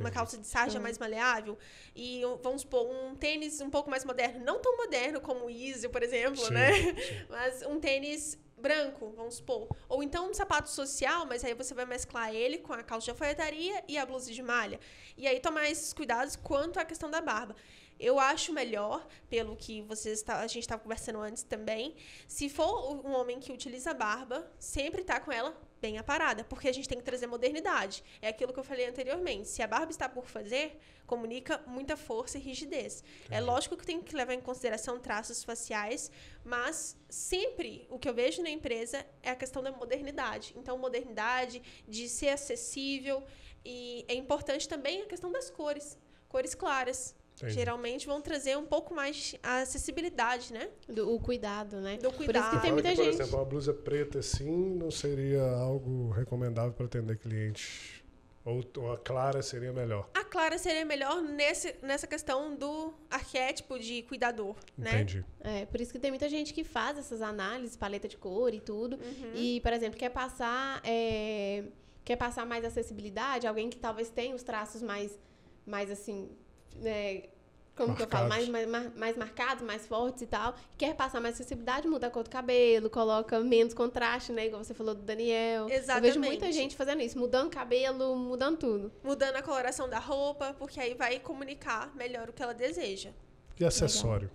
[SPEAKER 2] Uma calça de sarja mais maleável. E vamos supor, um tênis um pouco mais moderno. Não tão moderno como o Easy, por exemplo,
[SPEAKER 1] Sim,
[SPEAKER 2] né?
[SPEAKER 1] sim.
[SPEAKER 2] Mas um tênis branco, vamos supor. Ou então um sapato social, mas aí você vai mesclar ele com a calça de alfaiataria e a blusa de malha. E aí tomar esses cuidados quanto à questão da barba. Eu acho melhor, pelo que vocês tá, a gente estava conversando antes também, se for um homem que utiliza barba, sempre tá com ela bem aparada, porque a gente tem que trazer modernidade. É aquilo que eu falei anteriormente. Se a barba está por fazer, comunica muita força e rigidez. É lógico que tem que levar em consideração traços faciais, mas sempre o que eu vejo na empresa é a questão da modernidade. Então, modernidade, de ser acessível e é importante também a questão das cores, cores claras.
[SPEAKER 1] Entendi.
[SPEAKER 2] Geralmente vão trazer um pouco mais de acessibilidade, né?
[SPEAKER 3] Do, o cuidado, né?
[SPEAKER 2] Do
[SPEAKER 3] Por isso que
[SPEAKER 2] cuidado.
[SPEAKER 3] tem muita
[SPEAKER 1] que, por
[SPEAKER 3] gente.
[SPEAKER 1] exemplo, uma blusa preta assim não seria algo recomendável para atender cliente. Ou uma clara seria melhor.
[SPEAKER 2] A Clara seria melhor nesse, nessa questão do arquétipo de cuidador, né?
[SPEAKER 1] Entendi.
[SPEAKER 3] É, por isso que tem muita gente que faz essas análises, paleta de cor e tudo.
[SPEAKER 2] Uhum.
[SPEAKER 3] E, por exemplo, quer passar, é, quer passar mais acessibilidade, alguém que talvez tenha os traços mais, mais assim, né, como que eu falo, mais,
[SPEAKER 1] Marcados.
[SPEAKER 3] mais, mais marcados, mais fortes e tal. Quer passar mais acessibilidade, muda a cor do cabelo, coloca menos contraste, né? Igual você falou do Daniel. Eu vejo
[SPEAKER 2] Exatamente.
[SPEAKER 3] muita gente fazendo isso, mudando cabelo, mudando tudo.
[SPEAKER 2] Mudando a coloração da roupa, porque aí vai comunicar melhor o que ela deseja.
[SPEAKER 1] E acessório?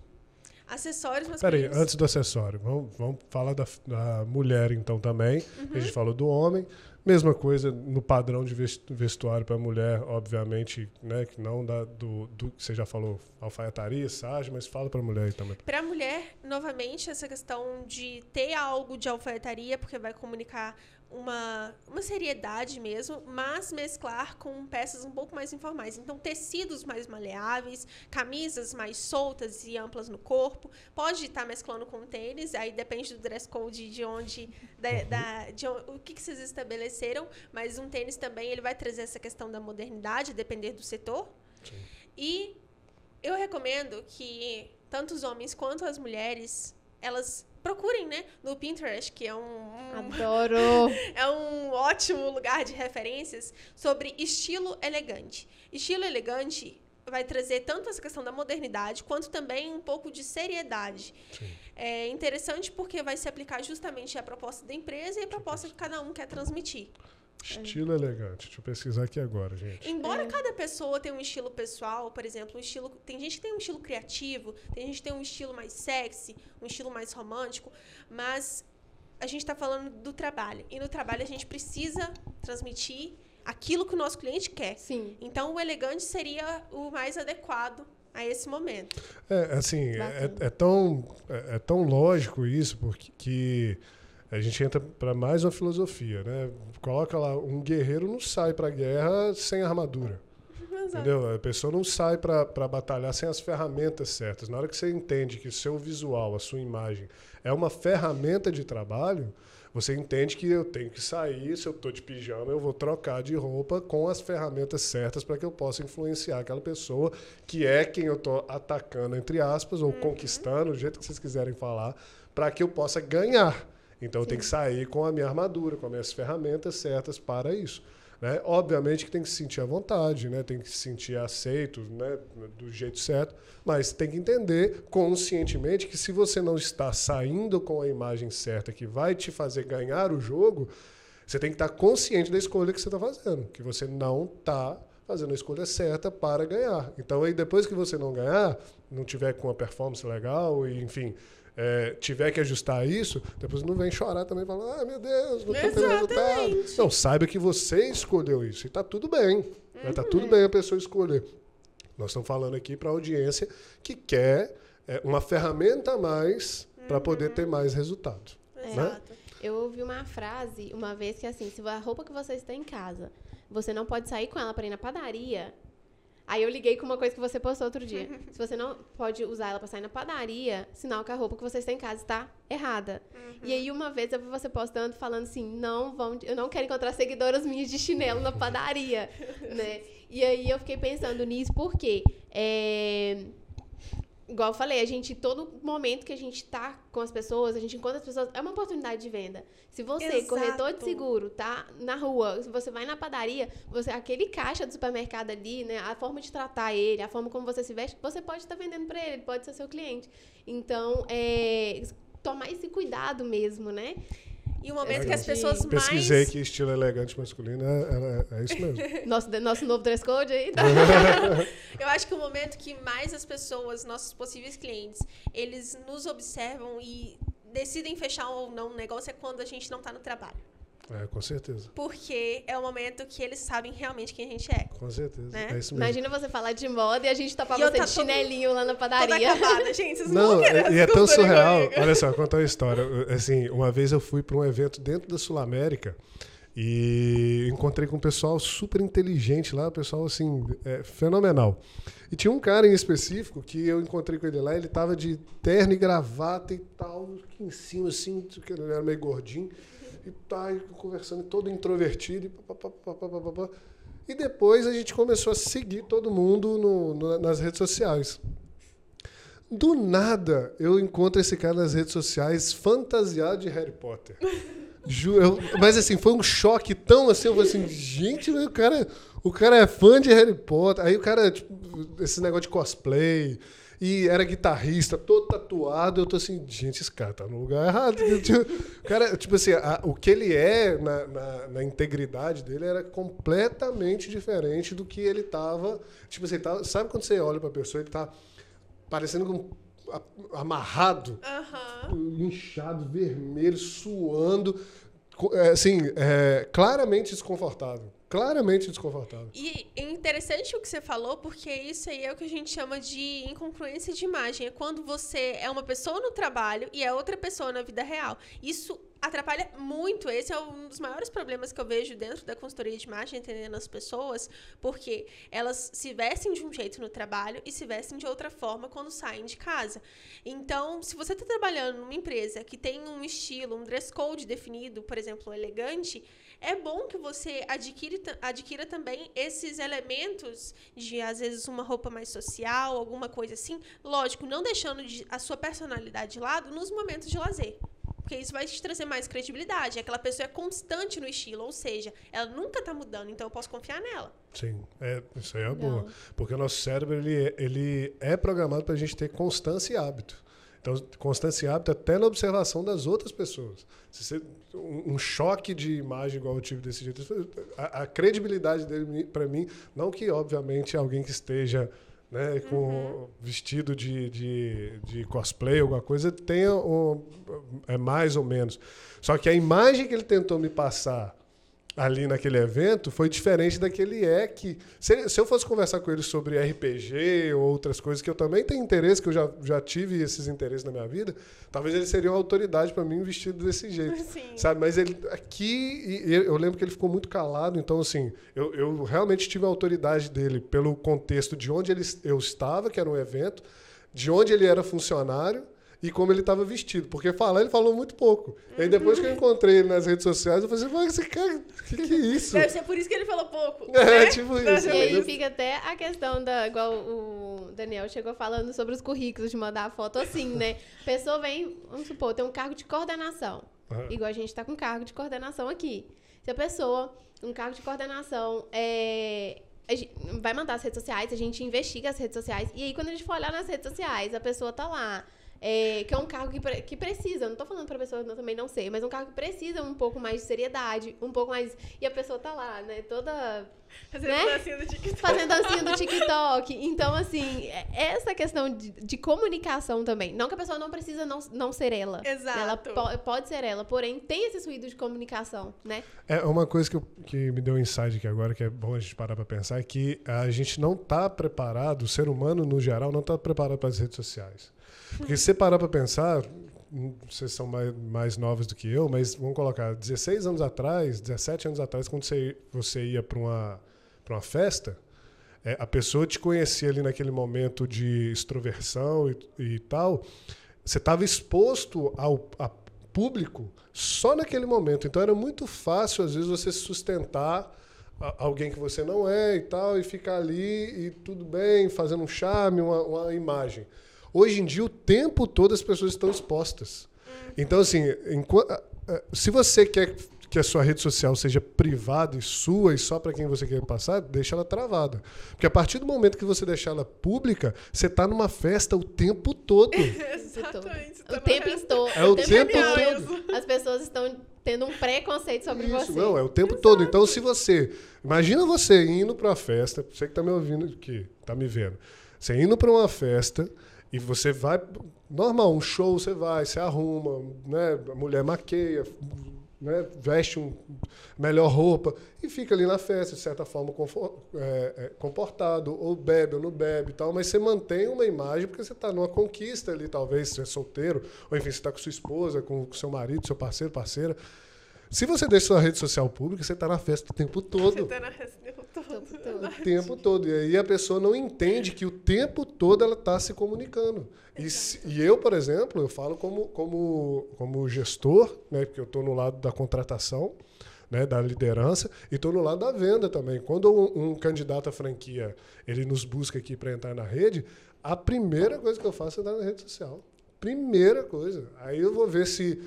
[SPEAKER 2] Acessórios
[SPEAKER 1] Peraí,
[SPEAKER 2] masculinos.
[SPEAKER 1] antes do acessório, vamos, vamos falar da, da mulher então também. A
[SPEAKER 2] Uhum.
[SPEAKER 1] gente falou do homem. Mesma coisa no padrão de ves- vestuário para mulher, obviamente, né? Que não da, do, do que você já falou, alfaiataria, sarja, mas fala para mulher também.
[SPEAKER 2] Para mulher, novamente, essa questão de ter algo de alfaiataria, porque vai comunicar uma, uma seriedade mesmo, mas mesclar com peças um pouco mais informais. Então, tecidos mais maleáveis, camisas mais soltas e amplas no corpo. Pode estar mesclando com tênis, aí depende do dress code de onde, da, da- de on- o que, que vocês estabeleceram, mas um tênis também ele vai trazer essa questão da modernidade, depender do setor.
[SPEAKER 1] Sim.
[SPEAKER 2] E eu recomendo que tanto os homens quanto as mulheres, elas procurem, né, no Pinterest, que é um, um-
[SPEAKER 3] Adoro!
[SPEAKER 2] é um ótimo lugar de referências sobre estilo elegante. Estilo elegante vai trazer tanto essa questão da modernidade quanto também um pouco de seriedade.
[SPEAKER 1] Sim.
[SPEAKER 2] É interessante porque vai se aplicar justamente a proposta da empresa e a proposta que cada um quer transmitir.
[SPEAKER 1] Estilo elegante. Deixa eu pesquisar aqui agora, gente.
[SPEAKER 2] Embora
[SPEAKER 3] É.
[SPEAKER 2] cada pessoa tenha um estilo pessoal, por exemplo, um estilo, tem gente que tem um estilo criativo, tem gente que tem um estilo mais sexy, um estilo mais romântico, mas a gente está falando do trabalho. E no trabalho a gente precisa transmitir aquilo que o nosso cliente quer.
[SPEAKER 3] Sim.
[SPEAKER 2] Então o elegante seria o mais adequado a esse momento.
[SPEAKER 1] É, assim, é, é tão, é, é tão lógico isso, porque que a gente entra para mais uma filosofia, né? Coloca lá, um guerreiro não sai para guerra sem armadura. Entendeu? A pessoa não sai para batalhar sem as ferramentas certas. Na hora que você entende que o seu visual, a sua imagem, é uma ferramenta de trabalho, você entende que eu tenho que sair, se eu estou de pijama, eu vou trocar de roupa com as ferramentas certas para que eu possa influenciar aquela pessoa que é quem eu estou atacando, entre aspas, ou conquistando, do jeito que vocês quiserem falar, para que eu possa ganhar. Então eu tenho que sair com a minha armadura, com as minhas ferramentas certas para isso. Né? Obviamente que tem que se sentir à vontade, né? tem que se sentir aceito né? do jeito certo, mas tem que entender conscientemente que se você não está saindo com a imagem certa que vai te fazer ganhar o jogo, você tem que estar consciente da escolha que você está fazendo, que você não está fazendo a escolha certa para ganhar. Então, aí depois que você não ganhar, não tiver com a performance legal, e, enfim, é, tiver que ajustar isso, depois não vem chorar também e falar, ah, meu Deus, não estou tendo resultado. Não, saiba que você escolheu isso e está tudo bem. Está né? Tá tudo bem a pessoa escolher. Nós estamos falando aqui para a audiência que quer é, uma ferramenta a mais para poder ter mais resultado. Né? Exato. Né?
[SPEAKER 3] Eu ouvi uma frase uma vez que assim, se a roupa que você está em casa, você não pode sair com ela para ir na padaria, Aí eu liguei com uma coisa que você postou outro dia. Se você não pode usar ela pra sair na padaria, sinal que a roupa que você está em casa está errada. Uhum. E aí uma vez eu vi você postando falando assim, não vão, eu não quero encontrar seguidoras minhas de chinelo na padaria, né? E aí eu fiquei pensando nisso porque é, igual eu falei, a gente, todo momento que a gente tá com as pessoas, a gente encontra as pessoas, é uma oportunidade de venda. Se você, Exato. corretor de seguro, tá na rua, se você vai na padaria, você aquele caixa do supermercado ali, né, a forma de tratar ele, a forma como você se veste, você pode estar tá vendendo para ele, ele pode ser seu cliente. Então, é, tomar esse cuidado mesmo, né?
[SPEAKER 2] E o momento é que as pessoas
[SPEAKER 1] mais. Pesquisei que estilo elegante masculino é, é, é isso mesmo.
[SPEAKER 3] nosso, nosso novo dress code aí. Tá?
[SPEAKER 2] Eu acho que o momento que mais as pessoas, nossos possíveis clientes, eles nos observam e decidem fechar ou não um negócio é quando a gente não está no trabalho.
[SPEAKER 1] É, com certeza.
[SPEAKER 2] Porque é o momento que eles sabem realmente quem a gente é.
[SPEAKER 1] Com certeza. Né? É isso
[SPEAKER 3] mesmo. Imagina você falar de moda e a gente topar você tá de chinelinho lá na padaria.
[SPEAKER 2] Toda acabada, gente. Vocês não, não é,
[SPEAKER 1] e é tão surreal. Olha só, contar uma história. Assim, uma vez eu fui para um evento dentro da Sul América e encontrei com um pessoal super inteligente lá, pessoal assim, é, fenomenal. E tinha um cara em específico que eu encontrei com ele lá, ele tava de terno e gravata e tal, aqui em cima assim, ele era meio gordinho e tá conversando todo introvertido e papapá. E depois a gente começou a seguir todo mundo no, no, nas redes sociais. Do nada, eu encontro esse cara nas redes sociais fantasiado de Harry Potter. Ju, eu, mas assim, foi um choque tão assim, eu falei assim, gente, o cara, o cara é fã de Harry Potter. Aí o cara, tipo, esse negócio de cosplay, e era guitarrista, todo tatuado. Eu tô assim, gente, esse cara tá no lugar errado. o cara, tipo assim, a, o que ele é na, na, na, integridade dele era completamente diferente do que ele tava. Tipo assim, tá, sabe quando você olha pra pessoa, ele tá parecendo um amarrado, uhum. inchado, vermelho, suando, é, assim, é, claramente desconfortável claramente desconfortável.
[SPEAKER 2] E é interessante o que você falou, porque isso aí é o que a gente chama de incongruência de imagem. É quando você é uma pessoa no trabalho e é outra pessoa na vida real. Isso atrapalha muito. Esse é um dos maiores problemas que eu vejo dentro da consultoria de imagem, entendendo as pessoas, porque elas se vestem de um jeito no trabalho e se vestem de outra forma quando saem de casa. Então, se você está trabalhando numa empresa que tem um estilo, um dress code definido, por exemplo, elegante, é bom que você adquire, adquira também esses elementos de, às vezes, uma roupa mais social, alguma coisa assim. Lógico, não deixando de, a sua personalidade de lado nos momentos de lazer. Porque isso vai te trazer mais credibilidade. Aquela pessoa é constante no estilo, ou seja, ela nunca está mudando, então eu posso confiar nela.
[SPEAKER 1] Sim, é, isso aí é boa. Porque o nosso cérebro ele, é, ele é programado para a gente ter constância e hábito. Então, constância e hábito até na observação das outras pessoas. Se você, um, um, choque de imagem igual eu tive desse jeito, a, a credibilidade dele, para mim, não que, obviamente, alguém que esteja né, com uhum. vestido de, de, de, cosplay, alguma coisa, tenha um, é mais ou menos. Só que a imagem que ele tentou me passar ali naquele evento foi diferente daquele é que. Se, se, eu fosse conversar com ele sobre RPG ou outras coisas que eu também tenho interesse, que eu já, já tive esses interesses na minha vida, talvez ele seria uma autoridade para mim vestido desse jeito. Sim. Sabe? Mas ele aqui, eu lembro que ele ficou muito calado, então assim, eu, eu realmente tive a autoridade dele pelo contexto de onde ele, eu estava, que era um evento, de onde ele era funcionário e como ele estava vestido. Porque falar, ele falou muito pouco. Uhum. Aí depois que eu encontrei ele nas redes sociais, eu falei assim, esse cara, o que, que é isso?
[SPEAKER 2] Deve ser por isso que ele falou pouco.
[SPEAKER 1] É,
[SPEAKER 2] né?
[SPEAKER 1] tipo isso.
[SPEAKER 3] E aí fica até a questão da. Igual o Daniel chegou falando sobre os currículos, de mandar a foto assim, né? A pessoa vem, vamos supor, tem um cargo de coordenação. Uhum. Igual a gente está com cargo de coordenação aqui. Se a pessoa, um cargo de coordenação, é, vai mandar as redes sociais, a gente investiga as redes sociais. E aí, quando a gente for olhar nas redes sociais, a pessoa tá lá é, que é um cargo que, que precisa, não tô falando pra pessoa não, também não ser, mas um cargo que precisa um pouco mais de seriedade, um pouco mais. E a pessoa tá lá, né? Toda.
[SPEAKER 2] Fazendo
[SPEAKER 3] né?
[SPEAKER 2] dancinha do TikTok.
[SPEAKER 3] Fazendo dancinha do TikTok. Então, assim, é, essa questão de, de, comunicação também. Não que a pessoa não precisa não, não ser ela.
[SPEAKER 2] Exato.
[SPEAKER 3] Ela po pode ser ela, porém tem esse ruído de comunicação, né?
[SPEAKER 1] É uma coisa que, eu, que me deu um insight aqui agora, que é bom a gente parar pra pensar, é que a gente não tá preparado, o ser humano no geral não tá preparado para as redes sociais. Porque se você parar para pensar, vocês são mais, mais novos do que eu, mas vamos colocar 16 anos atrás, 17 anos atrás, quando você, você ia para uma, uma festa, é, a pessoa te conhecia ali naquele momento de extroversão e, e tal, você estava exposto ao público só naquele momento. Então era muito fácil, às vezes, você sustentar alguém que você não é e tal, e ficar ali e tudo bem, fazendo um charme, uma, uma imagem. Hoje em dia, o tempo todo as pessoas estão expostas. Então, assim, se você quer que a sua rede social seja privada e sua e só para quem você quer passar, deixa ela travada. Porque a partir do momento que você deixar ela pública, você está numa festa o tempo todo.
[SPEAKER 2] Exatamente.
[SPEAKER 3] O tempo todo.
[SPEAKER 1] É o tempo todo.
[SPEAKER 3] As pessoas estão tendo um preconceito sobre
[SPEAKER 1] Isso,
[SPEAKER 3] você.
[SPEAKER 1] Não, é o tempo Exato. todo. Então, se você. Imagina você indo para uma festa, você que está me ouvindo aqui, está me vendo. Você indo para uma festa e você vai. Normal, um show você vai, você arruma, né? A mulher maqueia, né? veste um melhor roupa e fica ali na festa, de certa forma, é, é, comportado, ou bebe ou não bebe e tal, mas você mantém uma imagem porque você está numa conquista ali, talvez, você é solteiro, ou enfim, você está com sua esposa, com seu marido, seu parceiro, parceira. Se você deixa sua rede social pública, você está na festa o tempo todo. Você
[SPEAKER 2] está na festa o tempo todo.
[SPEAKER 1] O tempo todo. E aí a pessoa não entende que o tempo todo ela está se comunicando. E, se, e, eu, por exemplo, eu falo como, como, como gestor, né, porque eu estou no lado da contratação, né, da liderança, e estou no lado da venda também. Quando um, um candidato à franquia ele nos busca aqui para entrar na rede, a primeira coisa que eu faço é entrar na rede social. Primeira coisa. Aí eu vou ver se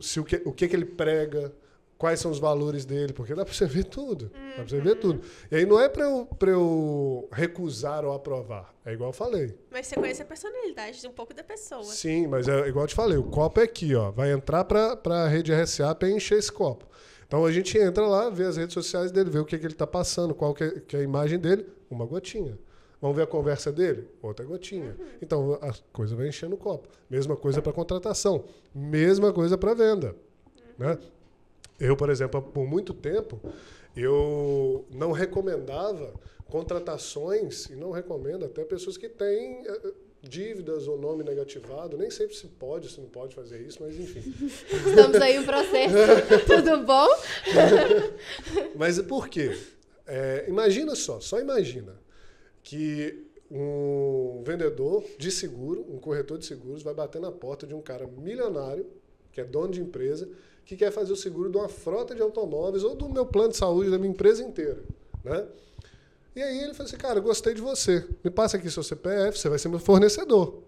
[SPEAKER 1] se o que, o que, que ele prega, quais são os valores dele, porque dá para você ver tudo. Uhum. Dá para você ver uhum. tudo. E aí não é para eu, eu recusar ou aprovar. É igual eu falei.
[SPEAKER 2] Mas você conhece a personalidade de um pouco da pessoa.
[SPEAKER 1] Sim, mas é igual eu te falei. O copo é aqui, ó. Vai entrar para a rede RSA para encher esse copo. Então a gente entra lá, vê as redes sociais dele, vê o que, que ele está passando, qual que é, que é a imagem dele, uma gotinha. Vamos ver a conversa dele? Outra gotinha. Uhum. Então a coisa vai enchendo o copo. Mesma coisa para contratação. Mesma coisa para venda. Uhum. Né? Eu, por exemplo, por muito tempo, eu não recomendava contratações, e não recomendo até pessoas que têm eh, dívidas ou nome negativado. Nem sempre se pode, se não pode fazer isso, mas enfim.
[SPEAKER 3] Estamos aí no processo. Tudo bom?
[SPEAKER 1] mas por quê? É, imagina só, só imagina que um vendedor de seguro, um corretor de seguros, vai bater na porta de um cara milionário, que é dono de empresa, que quer fazer o seguro de uma frota de automóveis ou do meu plano de saúde da minha empresa inteira. Né? E aí ele falou assim, cara, gostei de você. Me passa aqui seu CPF, você vai ser meu fornecedor.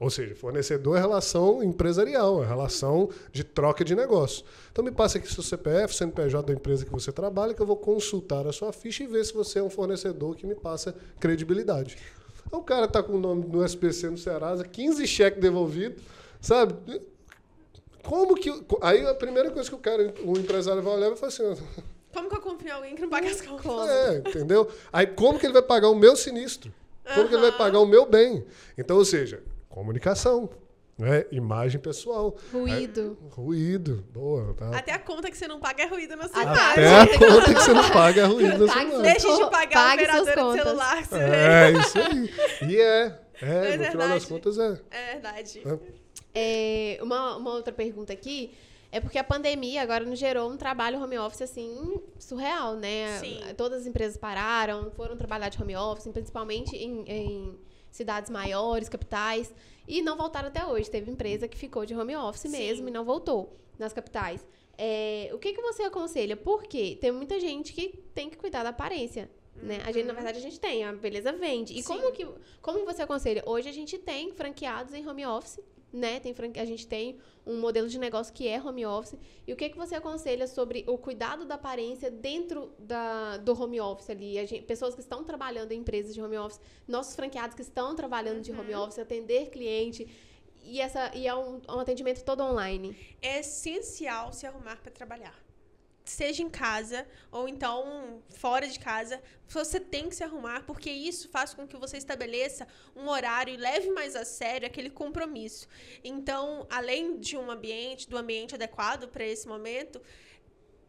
[SPEAKER 1] Ou seja, fornecedor é relação empresarial, é relação de troca de negócio. Então me passa aqui seu CPF, CNPJ da empresa que você trabalha, que eu vou consultar a sua ficha e ver se você é um fornecedor que me passa credibilidade. Então, o cara está com o nome no SPC no Serasa, 15 cheques devolvidos, sabe? Como que. Aí a primeira coisa que o cara, o empresário vai olhar e vai falar assim.
[SPEAKER 2] Como que eu confio em alguém que não paga as contas?
[SPEAKER 1] É, entendeu? Aí como que ele vai pagar o meu sinistro? Como uhum. que ele vai pagar o meu bem? Então, ou seja, comunicação. Né? Imagem pessoal.
[SPEAKER 3] Ruído.
[SPEAKER 1] É, ruído. Boa.
[SPEAKER 2] Tá. Até a conta que você não paga é ruído na sua
[SPEAKER 1] Até a conta que você não paga é ruído na sua imagem.
[SPEAKER 2] Deixe de pagar Pague a operadora de celular.
[SPEAKER 1] É, isso aí. E é. É, é no verdade. final das contas é.
[SPEAKER 2] É verdade.
[SPEAKER 3] É. É, uma, uma outra pergunta aqui. É porque a pandemia agora nos gerou um trabalho home office assim surreal, né?
[SPEAKER 2] Sim.
[SPEAKER 3] Todas as empresas pararam, foram trabalhar de home office, principalmente em, em cidades maiores, capitais, e não voltaram até hoje. Teve empresa que ficou de home office Sim. mesmo e não voltou nas capitais. É, o que, que você aconselha? Porque tem muita gente que tem que cuidar da aparência. Né? A gente, na uhum. verdade, a gente tem, a beleza vende. E como, que, como você aconselha? Hoje a gente tem franqueados em home office né? Tem franquia, a gente tem um modelo de negócio que é home office. E o que, que você aconselha sobre o cuidado da aparência dentro da, do home office ali? Gente, pessoas que estão trabalhando em empresas de home office, nossos franqueados que estão trabalhando uhum. de home uhum. office, atender cliente. E, essa, e é um, um atendimento todo online.
[SPEAKER 2] É essencial se arrumar para trabalhar seja em casa ou então fora de casa, você tem que se arrumar, porque isso faz com que você estabeleça um horário e leve mais a sério aquele compromisso. Então, além de um ambiente, do ambiente adequado para esse momento,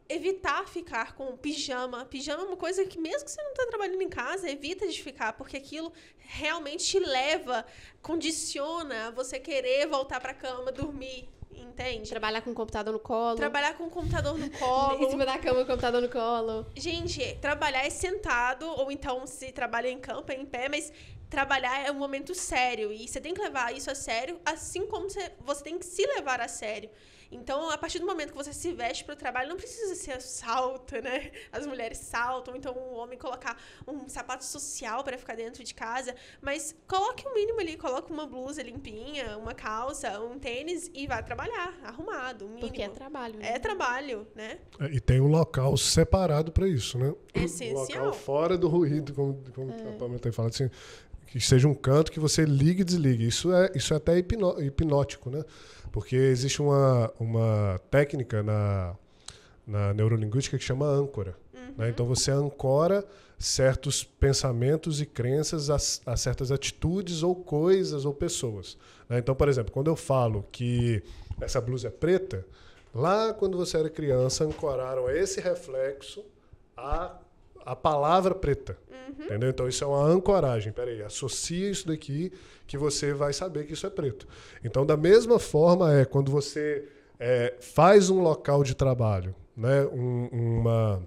[SPEAKER 2] evitar ficar com pijama. Pijama é uma coisa que, mesmo que você não está trabalhando em casa, evita de ficar, porque aquilo realmente te leva, condiciona a você querer voltar para a cama, dormir entende?
[SPEAKER 3] Trabalhar com o computador no colo.
[SPEAKER 2] Trabalhar com o computador no colo.
[SPEAKER 3] em cima da cama, o computador no colo.
[SPEAKER 2] Gente, trabalhar é sentado, ou então se trabalha em campo, é em pé, mas trabalhar é um momento sério. E você tem que levar isso a sério, assim como você, você tem que se levar a sério. Então, a partir do momento que você se veste para o trabalho, não precisa ser salta, né? As mulheres saltam, então o homem colocar um sapato social para ficar dentro de casa, mas coloque o mínimo ali, coloque uma blusa limpinha, uma calça, um tênis e vá trabalhar, arrumado, mínimo.
[SPEAKER 3] Porque é trabalho. Né?
[SPEAKER 2] É trabalho, né?
[SPEAKER 1] É, e tem um local separado para isso, né?
[SPEAKER 2] Essencial.
[SPEAKER 1] Um local fora do ruído, como, como é. a Pamela tem falado assim, que seja um canto que você ligue e desligue. Isso é, isso é até hipnótico, né? Porque existe uma, uma técnica na, na neurolinguística que chama âncora. Uhum. Né? Então você ancora certos pensamentos e crenças a, a, certas atitudes ou coisas ou pessoas. Né? Então, por exemplo, quando eu falo que essa blusa é preta, lá quando você era criança, ancoraram esse reflexo a a palavra preta. Uhum. Entendeu? Então isso é uma ancoragem. Peraí, associa isso daqui que você vai saber que isso é preto. Então, da mesma forma é quando você é, faz um local de trabalho, né? Um, uma,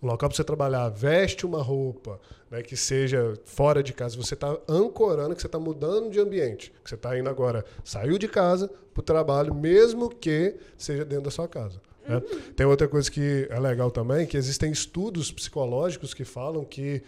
[SPEAKER 1] um local para você trabalhar, veste uma roupa né, que seja fora de casa, você está ancorando, que você está mudando de ambiente, que você está indo agora, saiu de casa para o trabalho, mesmo que seja dentro da sua casa. Né? Tem outra coisa que é legal também, que existem estudos psicológicos que falam que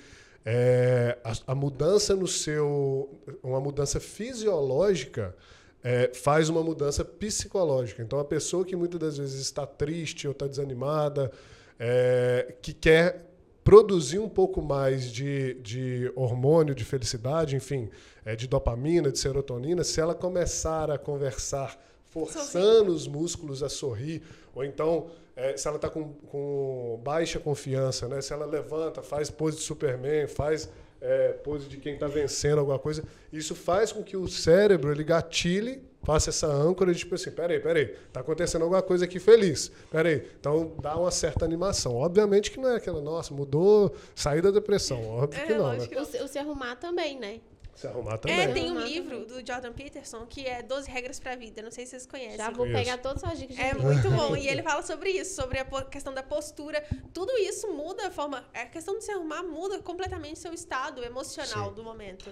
[SPEAKER 1] é, a, a, mudança no seu, uma mudança fisiológica é, faz uma mudança psicológica. Então, a pessoa que muitas das vezes está triste ou está desanimada, é, que quer produzir um pouco mais de, de hormônio de felicidade, enfim, é, de dopamina, de serotonina, se ela começar a conversar forçando os músculos a sorrir, ou então é, se ela está com, com, baixa confiança, né? se ela levanta, faz pose de Superman, faz é, pose de quem está vencendo alguma coisa, isso faz com que o cérebro ele gatilhe, faça essa âncora de tipo assim, peraí, peraí, está acontecendo alguma coisa aqui feliz, peraí, então dá uma certa animação. Obviamente que não é aquela, nossa, mudou, sair da depressão, óbvio é, que não. Né?
[SPEAKER 3] O, o se arrumar também, né?
[SPEAKER 1] Se arrumar também.
[SPEAKER 2] É, tem um livro do Jordan Peterson que é 12 regras para a vida. Não sei se vocês conhecem.
[SPEAKER 3] Já vou pegar todas as dicas de
[SPEAKER 2] É muito bom. E ele fala sobre isso, sobre a questão da postura. Tudo isso muda a forma. A questão de se arrumar muda completamente seu estado emocional Sim. do momento.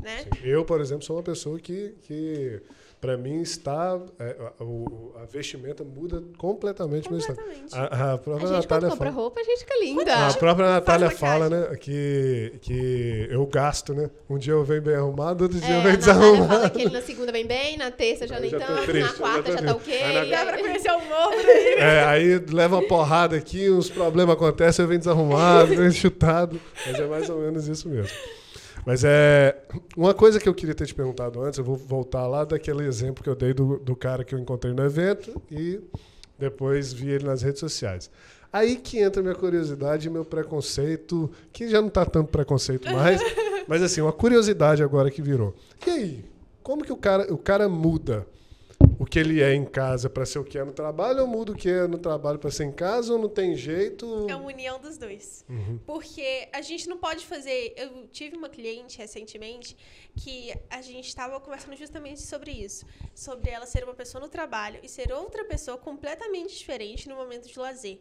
[SPEAKER 2] Né?
[SPEAKER 1] Eu, por exemplo, sou uma pessoa que, que para mim está é, a, a, vestimenta muda completamente,
[SPEAKER 2] completamente.
[SPEAKER 3] A, a própria a gente Natália compra fala, roupa a gente fica linda.
[SPEAKER 1] A própria Natália fala né que que eu gasto né? Um dia eu venho bem arrumado outro dia
[SPEAKER 3] é,
[SPEAKER 1] eu venho desarrumado
[SPEAKER 3] fala que ele na segunda vem bem na terça já nem tanto na quarta já, já tá ok.
[SPEAKER 2] Aí, dá pra conhecer o novo
[SPEAKER 1] é, aí leva uma porrada aqui uns problemas acontecem eu venho desarrumado venho chutado. Mas é mais ou menos isso mesmo mas é. Uma coisa que eu queria ter te perguntado antes, eu vou voltar lá daquele exemplo que eu dei do, do cara que eu encontrei no evento e depois vi ele nas redes sociais. Aí que entra minha curiosidade e meu preconceito, que já não está tanto preconceito mais, mas assim, uma curiosidade agora que virou. E aí, como que o cara, o cara muda que ele é em casa para ser o que é no trabalho, ou muda o que é no trabalho para ser em casa, ou não tem jeito?
[SPEAKER 2] É uma união dos dois. Uhum. Porque a gente não pode fazer. Eu tive uma cliente recentemente que a gente estava conversando justamente sobre isso. Sobre ela ser uma pessoa no trabalho e ser outra pessoa completamente diferente no momento de lazer.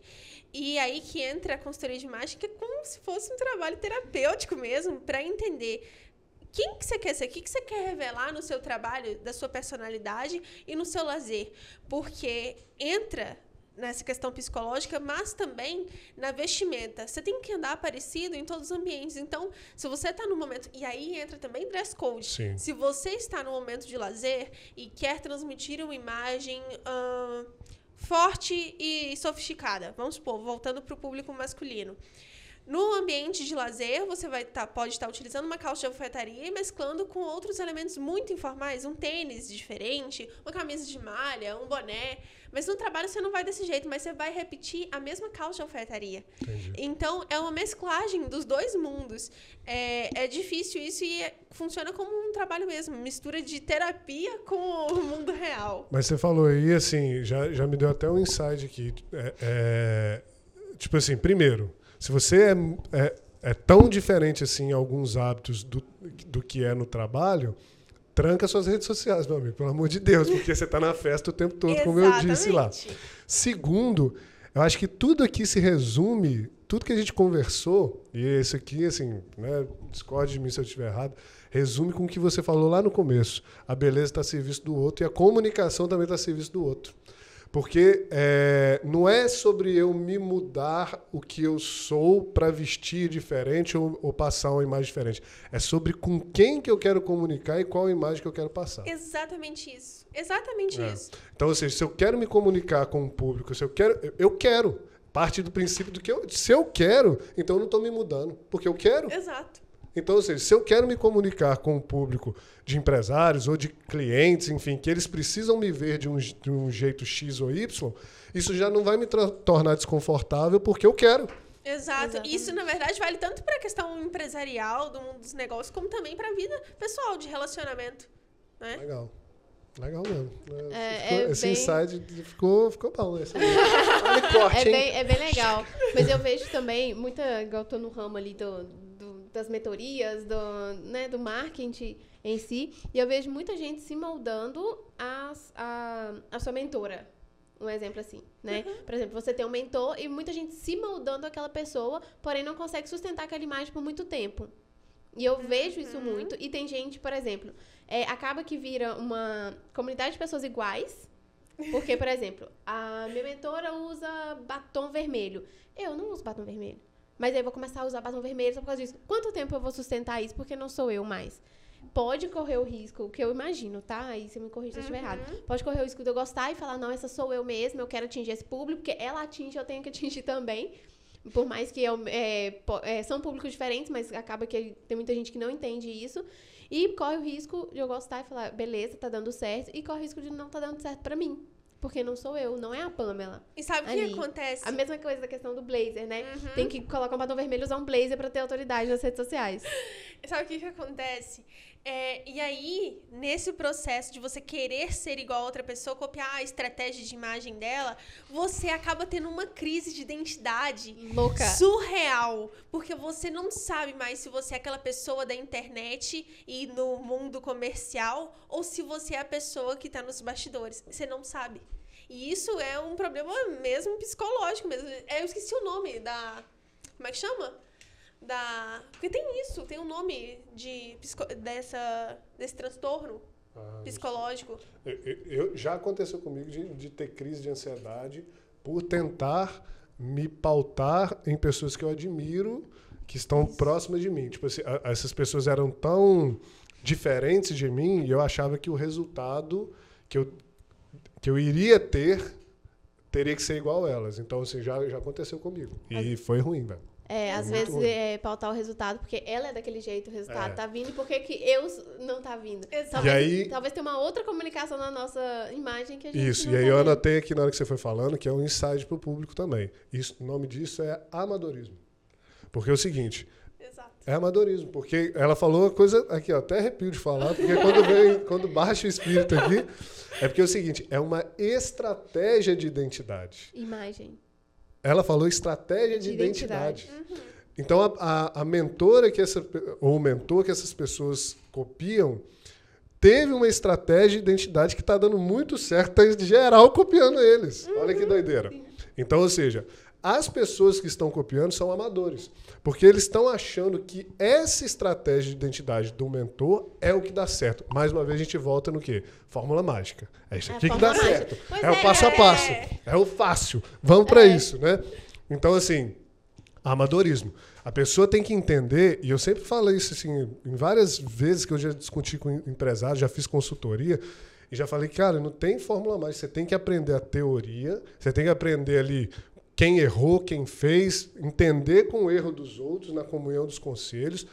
[SPEAKER 2] E aí que entra a consultoria de imagem, que é como se fosse um trabalho terapêutico mesmo, para entender quem que você quer ser, o que, que você quer revelar no seu trabalho, da sua personalidade e no seu lazer. Porque entra nessa questão psicológica, mas também na vestimenta. Você tem que andar parecido em todos os ambientes. Então, se você está no momento. E aí entra também dress code.
[SPEAKER 1] Sim.
[SPEAKER 2] Se você está no momento de lazer e quer transmitir uma imagem. Uh, forte e sofisticada. Vamos supor, voltando para o público masculino. No ambiente de lazer, você vai tá, pode estar utilizando uma calça de alfaiataria e mesclando com outros elementos muito informais, um tênis diferente, uma camisa de malha, um boné. Mas no trabalho você não vai desse jeito, mas você vai repetir a mesma calça de alfaiataria.
[SPEAKER 1] Entendi.
[SPEAKER 2] Então é uma mesclagem dos dois mundos. É, é difícil isso e é, funciona como um trabalho mesmo, mistura de terapia com o mundo real.
[SPEAKER 1] Mas você falou aí, assim, já, já me deu até um insight aqui. É, é, tipo assim, primeiro, se você é, é, é, tão diferente assim em alguns hábitos do, do que é no trabalho, tranca suas redes sociais, meu amigo, pelo amor de Deus, porque você está na festa o tempo todo, como eu disse lá. Segundo, eu acho que tudo aqui se resume, tudo que a gente conversou, e esse aqui, assim, né, discorde de mim se eu estiver errado, resume com o que você falou lá no começo. A beleza está a serviço do outro e a comunicação também está a serviço do outro. Porque é, não é sobre eu me mudar o que eu sou para vestir diferente ou, ou, passar uma imagem diferente. É sobre com quem que eu quero comunicar e qual imagem que eu quero passar.
[SPEAKER 2] Exatamente isso. Exatamente é. isso.
[SPEAKER 1] Então, ou seja, se eu quero me comunicar com o público, se eu quero, eu quero. Parte do princípio do que eu, se eu quero, então eu não estou me mudando, porque eu quero.
[SPEAKER 2] Exato.
[SPEAKER 1] Então, ou seja, se eu quero me comunicar com o público de empresários ou de clientes, enfim, que eles precisam me ver de um, de um jeito X ou Y, isso já não vai me tornar desconfortável porque eu quero.
[SPEAKER 2] Exato. Exatamente. Isso, na verdade, vale tanto para a questão empresarial do mundo dos negócios, como também para a vida pessoal, de relacionamento. Né?
[SPEAKER 1] Legal. Legal mesmo. É, ficou, é esse bem... insight ficou, ficou bom. Esse corte,
[SPEAKER 3] é, bem, é bem legal. Mas eu vejo também, muita, igual eu tô no ramo ali do, das mentorias, do, né, do marketing em si. E eu vejo muita gente se moldando a, a, a sua mentora. Um exemplo assim, né? Uhum. Por exemplo, você tem um mentor e muita gente se moldando aquela pessoa, porém não consegue sustentar aquela imagem por muito tempo. E eu uhum. vejo isso muito. E tem gente, por exemplo, é, acaba que vira uma comunidade de pessoas iguais. Porque, por exemplo, a minha mentora usa batom vermelho. Eu não uso batom vermelho. Mas aí eu vou começar a usar batom vermelho só por causa disso. Quanto tempo eu vou sustentar isso? Porque não sou eu mais. Pode correr o risco, o que eu imagino, tá? Aí você me corrige se eu estiver errado. Uhum. Pode correr o risco de eu gostar e falar, não, essa sou eu mesma, eu quero atingir esse público, porque ela atinge, eu tenho que atingir também. Por mais que eu, é, é, são públicos diferentes, mas acaba que tem muita gente que não entende isso. E corre o risco de eu gostar e falar, beleza, tá dando certo. E corre o risco de não tá dando certo pra mim. Porque não sou eu, não é a Pamela.
[SPEAKER 2] E sabe o que acontece?
[SPEAKER 3] A mesma coisa da questão do blazer, né? Uhum. Tem que colocar um batom vermelho e usar um blazer para ter autoridade nas redes sociais.
[SPEAKER 2] Sabe o que, que acontece? É, e aí, nesse processo de você querer ser igual a outra pessoa, copiar a estratégia de imagem dela, você acaba tendo uma crise de identidade
[SPEAKER 3] louca,
[SPEAKER 2] surreal, porque você não sabe mais se você é aquela pessoa da internet e no mundo comercial ou se você é a pessoa que está nos bastidores. Você não sabe. E isso é um problema mesmo psicológico mesmo. Eu esqueci o nome da como é que chama? Da. Porque tem isso, tem um nome de, dessa, desse transtorno ah, psicológico.
[SPEAKER 1] Eu, eu, já aconteceu comigo de, de ter crise de ansiedade por tentar me pautar em pessoas que eu admiro, que estão isso. próximas de mim. Tipo assim, essas pessoas eram tão diferentes de mim e eu achava que o resultado que eu, que eu iria ter teria que ser igual a elas. Então, assim, já, já aconteceu comigo. E foi ruim, velho.
[SPEAKER 3] É, às vezes é, pautar o resultado, porque ela é daquele jeito, o resultado é. tá vindo, e por que eu não tá vindo? Talvez,
[SPEAKER 1] e aí,
[SPEAKER 3] talvez tenha uma outra comunicação na nossa imagem que a gente
[SPEAKER 1] Isso,
[SPEAKER 3] e
[SPEAKER 1] aí tá eu anotei aqui na hora que você foi falando, que é um insight para o público também. Isso, o nome disso é amadorismo. Porque é o seguinte,
[SPEAKER 2] Exato.
[SPEAKER 1] é amadorismo, porque ela falou uma coisa aqui, ó, até arrepio de falar, porque quando vem, quando baixa o espírito aqui, é porque é o seguinte, é uma estratégia de identidade.
[SPEAKER 3] Imagem.
[SPEAKER 1] Ela falou estratégia de, de identidade. identidade. Uhum. Então, a, a, a, mentora que essa, ou o mentor que essas pessoas copiam teve uma estratégia de identidade que está dando muito certo, está geral copiando eles. Uhum. Olha que doideira. Então, ou seja, As pessoas que estão copiando são amadores, porque eles estão achando que essa estratégia de identidade do mentor é o que dá certo. Mais uma vez a gente volta no quê? Fórmula mágica. É isso
[SPEAKER 3] É
[SPEAKER 1] aqui que dá certo.
[SPEAKER 3] mágica. Pois
[SPEAKER 1] É o
[SPEAKER 3] é,
[SPEAKER 1] passo a
[SPEAKER 2] é.
[SPEAKER 1] passo. É o fácil. Vamos para
[SPEAKER 3] É.
[SPEAKER 1] isso, né? Então assim, amadorismo. A pessoa tem que entender, e eu sempre falo isso assim, em várias vezes que eu já discuti com empresários, já fiz consultoria, e já falei, cara, não tem fórmula mágica, você tem que aprender a teoria, você tem que aprender ali quem errou, quem fez, entender com o erro dos outros na comunhão dos conselhos,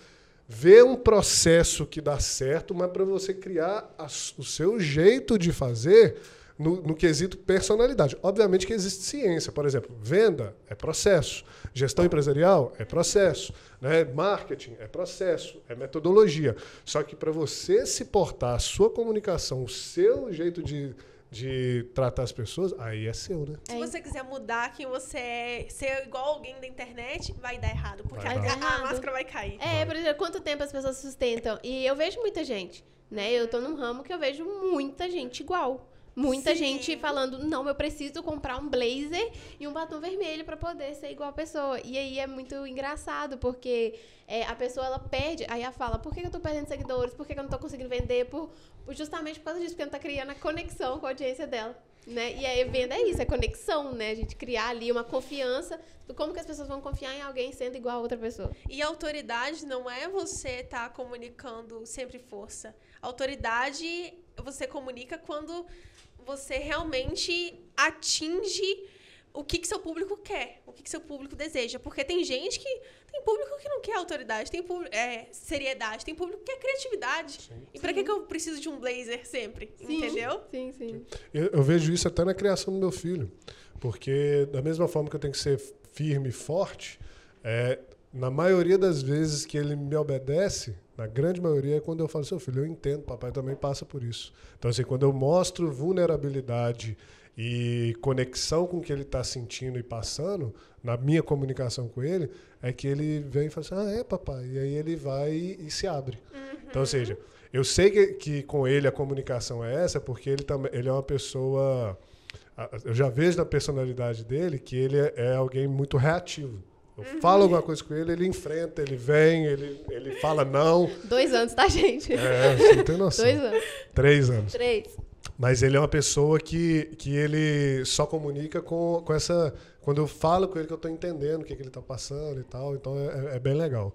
[SPEAKER 1] ver um processo que dá certo, mas para você criar a o seu jeito de fazer no, no quesito personalidade. Obviamente que existe ciência, por exemplo, venda é processo, gestão empresarial é processo, né? marketing é processo, é metodologia. Só que para você se portar, a sua comunicação, o seu jeito de, de tratar as pessoas, aí é seu, né?
[SPEAKER 2] Se você quiser mudar quem você é, ser igual alguém da internet, vai dar errado. Porque
[SPEAKER 1] Vai
[SPEAKER 2] a,
[SPEAKER 1] dar.
[SPEAKER 2] a máscara vai cair.
[SPEAKER 3] É, por exemplo, quanto tempo as pessoas sustentam? E eu vejo muita gente, né? Eu tô num ramo que eu vejo muita gente igual. Muita
[SPEAKER 2] Sim.
[SPEAKER 3] gente falando, não, eu preciso comprar um blazer e um batom vermelho pra poder ser igual a pessoa. E aí é muito engraçado, porque é, a pessoa, ela perde, aí ela fala, por que eu tô perdendo seguidores? Por que eu não tô conseguindo vender? Por, justamente por causa disso, porque não tá criando a conexão com a audiência dela. Né? E aí venda é isso, é conexão, né? A gente criar ali uma confiança como que as pessoas vão confiar em alguém sendo igual a outra pessoa.
[SPEAKER 2] E autoridade não é você estar comunicando sempre força. Autoridade você comunica quando você realmente atinge o que, que seu público quer, o que, que seu público deseja. Porque tem gente que. Tem público que não quer autoridade, tem público, é, seriedade, tem público que quer criatividade. E pra que, que eu preciso de um blazer sempre? Entendeu?
[SPEAKER 3] Sim, sim.
[SPEAKER 1] Eu, eu vejo isso até na criação do meu filho. Porque, da mesma forma que eu tenho que ser firme e forte, é, na maioria das vezes que ele me obedece, na grande maioria é quando eu falo, seu filho, eu entendo, papai também passa por isso. Então, assim, quando eu mostro vulnerabilidade e conexão com o que ele está sentindo e passando, na minha comunicação com ele, é que ele vem e fala assim, ah, é, papai. E aí ele vai e, e se abre. Então, ou seja, eu sei que, que com ele a comunicação é essa, porque ele, também, ele é uma pessoa. Eu já vejo na personalidade dele que ele é, é alguém muito reativo. Eu falo alguma coisa com ele, ele enfrenta, ele vem, ele, ele fala não.
[SPEAKER 3] Dois anos, tá, gente?
[SPEAKER 1] É, você não tem noção.
[SPEAKER 3] Dois anos.
[SPEAKER 1] Três anos.
[SPEAKER 3] Três.
[SPEAKER 1] Mas ele é uma pessoa que, que ele só comunica com, com essa. Quando eu falo com ele, que eu estou entendendo o que, que ele está passando e tal. Então é, é- é bem legal.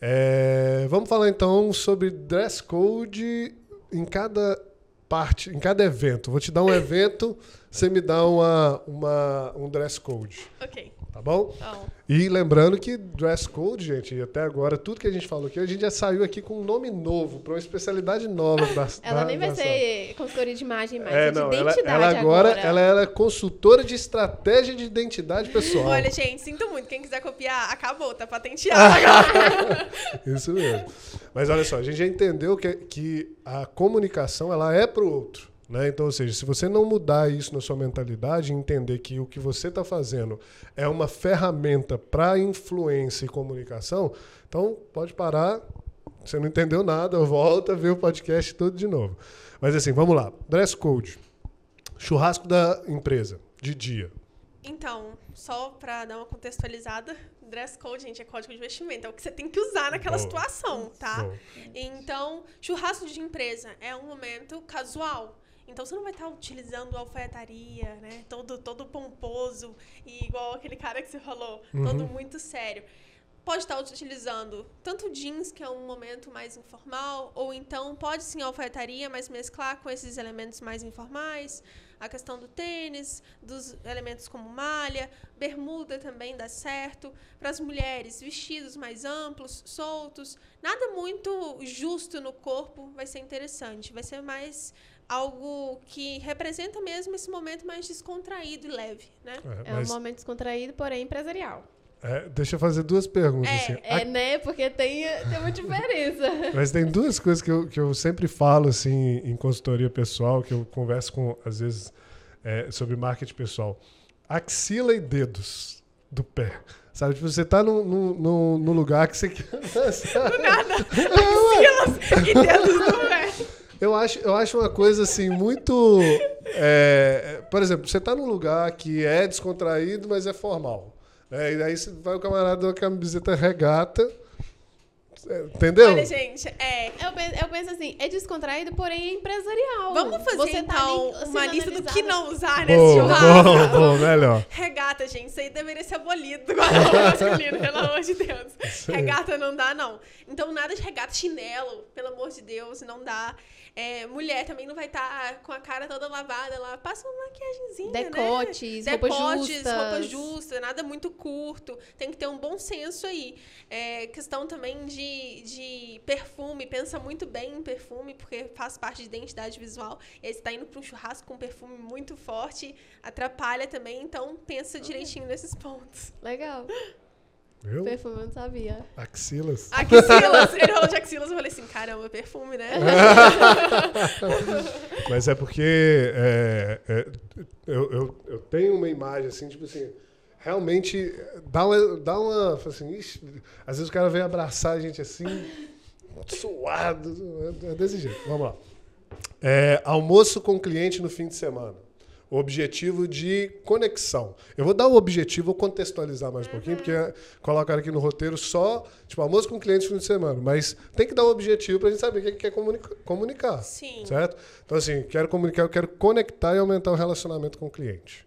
[SPEAKER 1] É, vamos falar então sobre dress code em cada parte, em cada evento. Vou te dar um evento, você me dá uma, uma, um dress code.
[SPEAKER 2] Ok.
[SPEAKER 1] Tá bom?
[SPEAKER 2] Então,
[SPEAKER 1] E lembrando que dress code, gente, até agora, tudo que a gente falou aqui, a gente já saiu aqui com um nome novo, para uma especialidade nova da
[SPEAKER 3] Ela
[SPEAKER 1] da-
[SPEAKER 3] nem vai
[SPEAKER 1] da
[SPEAKER 3] ser consultoria de imagem mais,
[SPEAKER 1] é,
[SPEAKER 3] é de
[SPEAKER 1] não, ela,
[SPEAKER 3] identidade
[SPEAKER 1] ela agora, ela era consultora de estratégia de identidade pessoal.
[SPEAKER 2] olha, gente, sinto muito. Quem quiser copiar, acabou, tá patenteado agora.
[SPEAKER 1] Isso mesmo. Mas olha só, a gente já entendeu que, que a comunicação ela é para o outro. Né? Então, ou seja, se você não mudar isso na sua mentalidade e entender que o que você está fazendo é uma ferramenta para influência e comunicação, então pode parar. Você não entendeu nada, volta, vê o podcast todo de novo. Mas assim, vamos lá. Dress code. Churrasco da empresa, de dia.
[SPEAKER 2] Então, só pra dar uma contextualizada, dress code, gente, é código de vestimenta. É o que você tem que usar naquela situação, tá?
[SPEAKER 1] Bom.
[SPEAKER 2] Então, churrasco de empresa é um momento casual. Então, você não vai estar utilizando alfaiataria, né? Todo, todo pomposo e igual aquele cara que você falou, todo muito sério. Pode estar utilizando tanto jeans, que é um momento mais informal, ou então pode sim alfaiataria, mas mesclar com esses elementos mais informais. A questão do tênis, dos elementos como malha, bermuda também dá certo. Para as mulheres, vestidos mais amplos, soltos, nada muito justo no corpo vai ser interessante. Vai ser mais algo que representa mesmo esse momento mais descontraído e leve, né?
[SPEAKER 1] É,
[SPEAKER 3] É um
[SPEAKER 1] mas,
[SPEAKER 3] momento descontraído, porém empresarial.
[SPEAKER 1] é, deixa eu fazer duas perguntas.
[SPEAKER 2] É,
[SPEAKER 1] assim.
[SPEAKER 3] É, né? Porque tem, tem uma diferença.
[SPEAKER 1] Mas tem duas coisas que eu, que eu sempre falo assim em consultoria pessoal, que eu converso com, às vezes, é, sobre marketing pessoal. Axila e dedos do pé. Sabe, tipo, você tá num, num, num- num lugar que você quer.
[SPEAKER 2] Axilas e dedos no pé.
[SPEAKER 1] Eu acho, eu acho uma coisa assim muito. é, por exemplo, você tá num lugar que é descontraído, mas é formal. É, e aí você vai o camarada de uma camiseta regata. é, Entendeu?
[SPEAKER 2] Olha, gente, é.
[SPEAKER 3] Eu penso, eu penso assim, é descontraído, porém é empresarial.
[SPEAKER 2] Vamos fazer
[SPEAKER 3] Você tá
[SPEAKER 2] então
[SPEAKER 3] ali
[SPEAKER 2] uma lista do que não usar nesse
[SPEAKER 1] Bom,
[SPEAKER 2] churrasco.
[SPEAKER 1] bom, bom, melhor.
[SPEAKER 2] Regata, gente, isso aí deveria ser abolido do masculino, pelo amor de Deus.
[SPEAKER 1] Sim.
[SPEAKER 2] Regata não dá, não. Então, nada de regata, chinelo, pelo amor de Deus, não dá. É, mulher também não vai estar com a cara toda lavada lá. Passa uma maquiagemzinha,
[SPEAKER 3] Decotes,
[SPEAKER 2] né?
[SPEAKER 3] roupas
[SPEAKER 2] Decotes,
[SPEAKER 3] justas.
[SPEAKER 2] roupa justa, nada muito curto. Tem que ter um bom senso aí. É, questão também de, de perfume. Pensa muito bem em perfume, porque faz parte de identidade visual. E aí você tá indo pra um churrasco com perfume muito forte, atrapalha também. Então, pensa direitinho nesses pontos.
[SPEAKER 3] Legal.
[SPEAKER 1] Viu?
[SPEAKER 3] Perfume eu não sabia.
[SPEAKER 1] Axilas.
[SPEAKER 2] Axilas. Ele falou de axilas, eu falei assim, caramba, perfume, né?
[SPEAKER 1] Mas é porque é, é, eu, eu, eu tenho uma imagem assim, tipo assim, realmente dá uma. Dá uma assim, ixi, às vezes o cara vem abraçar a gente assim, suado. É desse jeito. Vamos lá. É, almoço com cliente no fim de semana. O objetivo de conexão. Eu vou dar o objetivo, vou contextualizar mais um pouquinho, porque colocaram aqui no roteiro só, tipo, almoço com cliente no fim de semana. Mas tem que dar um objetivo pra gente saber o que que quer comunica- comunicar.
[SPEAKER 2] Sim.
[SPEAKER 1] Certo? Então, assim, quero comunicar, eu quero conectar e aumentar o relacionamento com o cliente.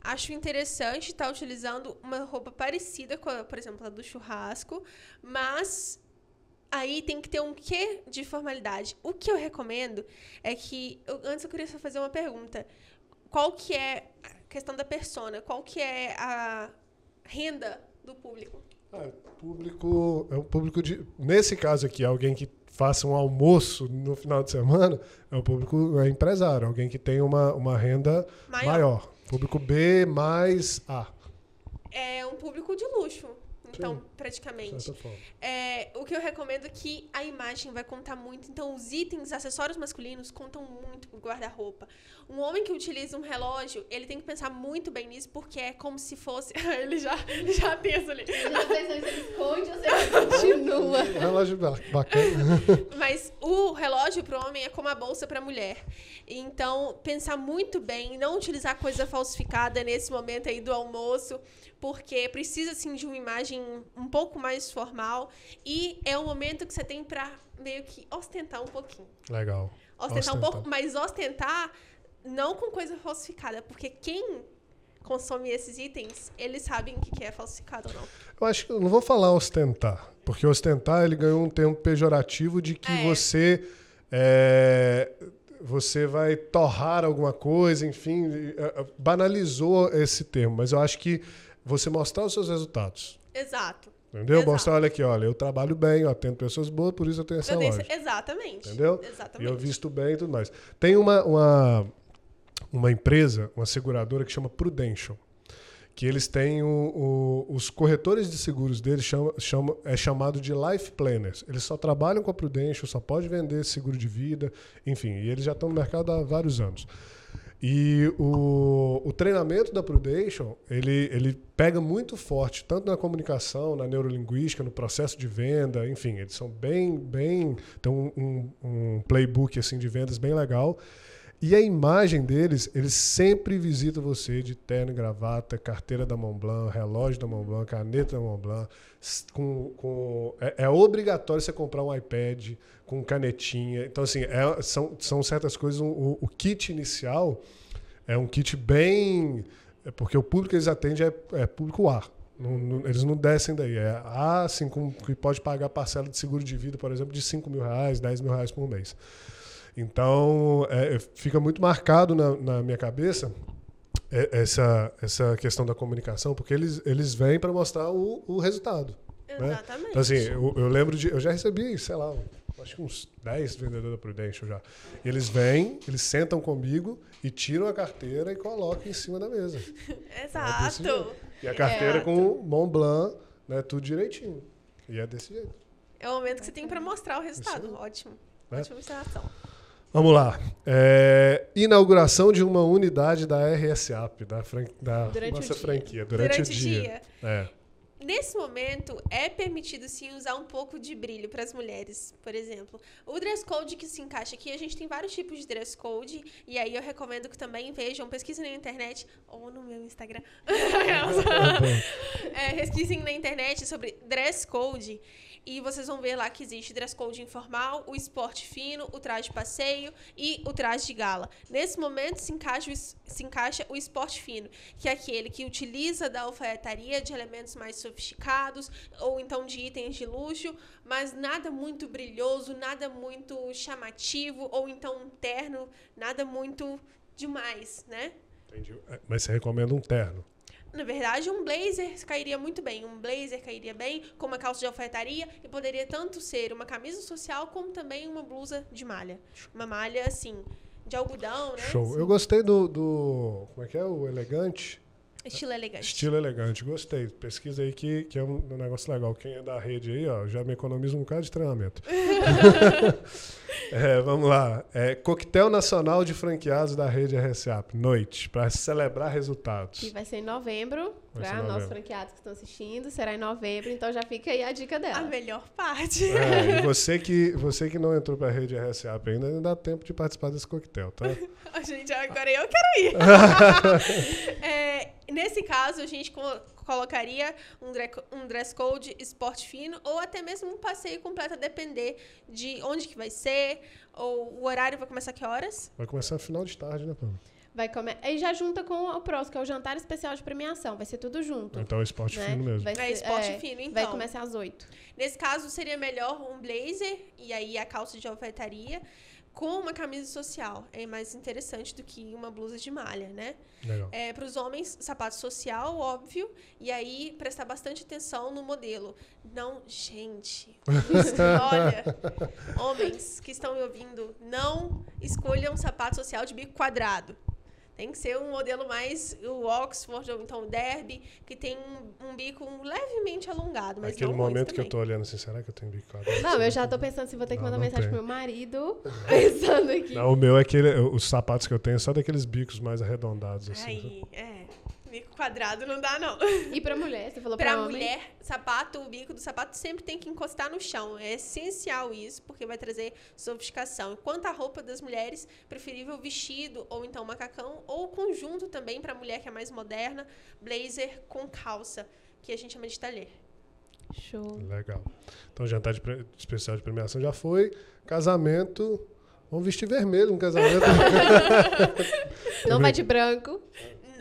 [SPEAKER 2] Acho interessante estar utilizando uma roupa parecida com, a, por exemplo, a do churrasco, mas aí tem que ter um quê de formalidade. O que eu recomendo é que eu- antes eu queria só fazer uma pergunta. Qual que é a questão da persona? Qual que é a renda do público?
[SPEAKER 1] Ah, público, é um público de. Nesse caso aqui, alguém que faça um almoço no final de semana, é um público é empresário, alguém que tem uma, uma renda
[SPEAKER 2] Maior.
[SPEAKER 1] maior. Público B mais A.
[SPEAKER 2] É um público de luxo, então,
[SPEAKER 1] Sim.
[SPEAKER 2] praticamente. É, o que eu recomendo é que a imagem vai contar muito. Então, os itens, acessórios masculinos contam muito pro guarda-roupa. Um homem que utiliza um relógio, ele tem que pensar muito bem nisso, porque é como se fosse. ele já, já pensa ali.
[SPEAKER 3] Já pensou se ele esconde ou se ele continua?
[SPEAKER 1] Relógio ba- bacana.
[SPEAKER 2] Mas o relógio para o homem é como a bolsa para a mulher. Então, pensar muito bem, não utilizar coisa falsificada nesse momento aí do almoço, porque precisa assim de uma imagem um pouco mais formal e é um momento que você tem para meio que ostentar um pouquinho.
[SPEAKER 1] Legal.
[SPEAKER 2] Ostentar, um
[SPEAKER 1] Ostentar.
[SPEAKER 2] pouco, mas ostentar não com coisa falsificada, porque quem consome esses itens, eles sabem o que que é falsificado ou não.
[SPEAKER 1] Eu acho que eu não vou falar ostentar, porque ostentar ele ganhou um termo pejorativo de que
[SPEAKER 2] É.
[SPEAKER 1] você é, você vai torrar alguma coisa, enfim, é, é, banalizou esse termo. Mas eu acho que você mostrar os seus resultados,
[SPEAKER 2] Exato.
[SPEAKER 1] entendeu?
[SPEAKER 2] Exato.
[SPEAKER 1] Mostrar, olha aqui, olha, eu trabalho bem, eu atendo pessoas boas, por isso eu tenho essa
[SPEAKER 2] Eu
[SPEAKER 1] loja.
[SPEAKER 2] exatamente.
[SPEAKER 1] Entendeu? E
[SPEAKER 2] Exatamente.
[SPEAKER 1] eu visto bem e tudo mais. Tem uma, uma, uma empresa, uma seguradora que chama Prudential. Que eles têm o, o- os corretores de seguros deles chama, chama, é chamado de life planners. Eles só trabalham com a Prudential, só pode vender seguro de vida, enfim, e eles já estão no mercado há vários anos. E o, o treinamento da Prudential, ele, ele pega muito forte, tanto na comunicação, na neurolinguística, no processo de venda, enfim, eles são bem, bem, tem um, um, um playbook assim de vendas bem legal. E a imagem deles, eles sempre visitam você de terno e gravata, carteira da Montblanc, relógio da Montblanc, caneta da Montblanc. Com, com, é, é obrigatório você comprar um iPad com canetinha. Então, assim, é- são, são certas coisas. O, o kit inicial é um kit bem. é porque o público que eles atendem é, é público A. Não- não- eles não descem daí. É A, assim, com, que pode pagar parcela de seguro de vida, por exemplo, de 5 mil reais, 10 mil reais por mês. Então, é, fica muito marcado na, na minha cabeça é, essa, essa questão da comunicação, porque eles, eles vêm para mostrar o, o resultado. né?
[SPEAKER 2] Exatamente.
[SPEAKER 1] Então, assim, eu, eu lembro de. Eu já recebi, sei lá, acho que uns 10 vendedores da Prudential já. E eles vêm, eles sentam comigo e tiram a carteira e colocam em cima da mesa. É
[SPEAKER 2] Exato.
[SPEAKER 1] jeito. E a carteira
[SPEAKER 3] É.
[SPEAKER 1] com Mont Blanc, né, tudo direitinho. E é desse jeito.
[SPEAKER 2] É o momento que você tem para mostrar o resultado. Ótimo.
[SPEAKER 1] Né?
[SPEAKER 2] Ótima observação.
[SPEAKER 1] Vamos lá. É, inauguração de uma unidade da RSAP, da, fran- da
[SPEAKER 3] Durante o
[SPEAKER 1] nossa
[SPEAKER 3] dia.
[SPEAKER 1] franquia, durante,
[SPEAKER 2] Durante
[SPEAKER 1] o dia. É.
[SPEAKER 2] nesse momento é permitido sim usar um pouco de brilho para as mulheres, por exemplo. O dress code que se encaixa aqui, a gente tem vários tipos de dress code, e aí eu recomendo que também vejam, pesquisem na internet ou no meu Instagram. é, pesquisem na internet sobre dress code e vocês vão ver lá que existe dress code informal, o esporte fino, o traje de passeio e o traje de gala. Nesse momento se encaixa, se encaixa o esporte fino, que é aquele que utiliza da alfaiataria de elementos mais sofisticados ou então de itens de luxo, mas nada muito brilhoso, nada muito chamativo ou então um terno, nada muito demais, né?
[SPEAKER 1] Entendi. É, mas você recomenda um terno?
[SPEAKER 2] Na verdade, um blazer cairia muito bem. Um blazer cairia bem com uma calça de alfaiataria e poderia tanto ser uma camisa social como também uma blusa de malha. Uma malha, assim, de algodão, né?
[SPEAKER 1] Show.
[SPEAKER 2] Assim.
[SPEAKER 1] Eu gostei do, do. Como é que é? O elegante.
[SPEAKER 2] Estilo elegante.
[SPEAKER 1] Estilo elegante, gostei. Pesquisa aí que, que é um, negócio legal. Quem é da rede aí, ó, já me economiza um bocado de treinamento. é, vamos lá. É, coquetel Nacional de Franqueados da Rede RSAP, noite, para celebrar resultados.
[SPEAKER 3] Que vai ser em novembro, para nossos franqueados que estão assistindo, será em novembro, então já fica aí a dica dela.
[SPEAKER 2] A melhor parte.
[SPEAKER 1] É, e você que, você que não entrou para a Rede RSAP ainda, ainda dá tempo de participar desse coquetel, tá?
[SPEAKER 2] Gente, agora eu quero ir. é, nesse caso, a gente colocaria um, um dress code esporte fino ou até mesmo um passeio completo a depender de onde que vai ser ou o horário vai começar que horas?
[SPEAKER 1] Vai começar no final de tarde, né, Pam?
[SPEAKER 3] Vai come... Aí já junta com o próximo, que é o jantar especial de premiação. Vai ser tudo junto.
[SPEAKER 1] Então é esporte né? fino mesmo.
[SPEAKER 2] Vai
[SPEAKER 1] ser,
[SPEAKER 2] é esporte é, fino, então.
[SPEAKER 3] Vai começar às oito.
[SPEAKER 2] Nesse caso, seria melhor um blazer e aí a calça de alfaiataria com uma camisa social. É mais interessante do que uma blusa de malha, né?
[SPEAKER 1] Legal.
[SPEAKER 2] É, Para os homens, sapato social, óbvio. E aí, prestar bastante atenção no modelo. Não, gente, olha, homens que estão me ouvindo, não escolham um sapato social de bico quadrado. Tem que ser um modelo mais o Oxford ou então o Derby, que tem um, um bico levemente alongado. Mas
[SPEAKER 1] Aquele momento que eu tô olhando assim, será que eu tenho bico quadrado?
[SPEAKER 3] Não, eu já tô pensando se vou ter que mandar mensagem pro meu marido, pensando aqui.
[SPEAKER 1] Não, o meu é aquele, os sapatos que eu tenho são daqueles bicos mais arredondados, assim.
[SPEAKER 2] Aí, é. Bico quadrado não dá, não.
[SPEAKER 3] E pra mulher? Você falou pra,
[SPEAKER 2] pra mulher, sapato, o bico do sapato sempre tem que encostar no chão. É essencial isso, porque vai trazer sofisticação. Quanto à roupa das mulheres, preferível vestido ou então macacão, ou conjunto também pra mulher que é mais moderna, blazer com calça, que a gente chama de talher.
[SPEAKER 3] Show.
[SPEAKER 1] Legal. Então, jantar de especial de premiação já foi. Casamento. Vamos vestir vermelho no casamento.
[SPEAKER 3] Não vai de branco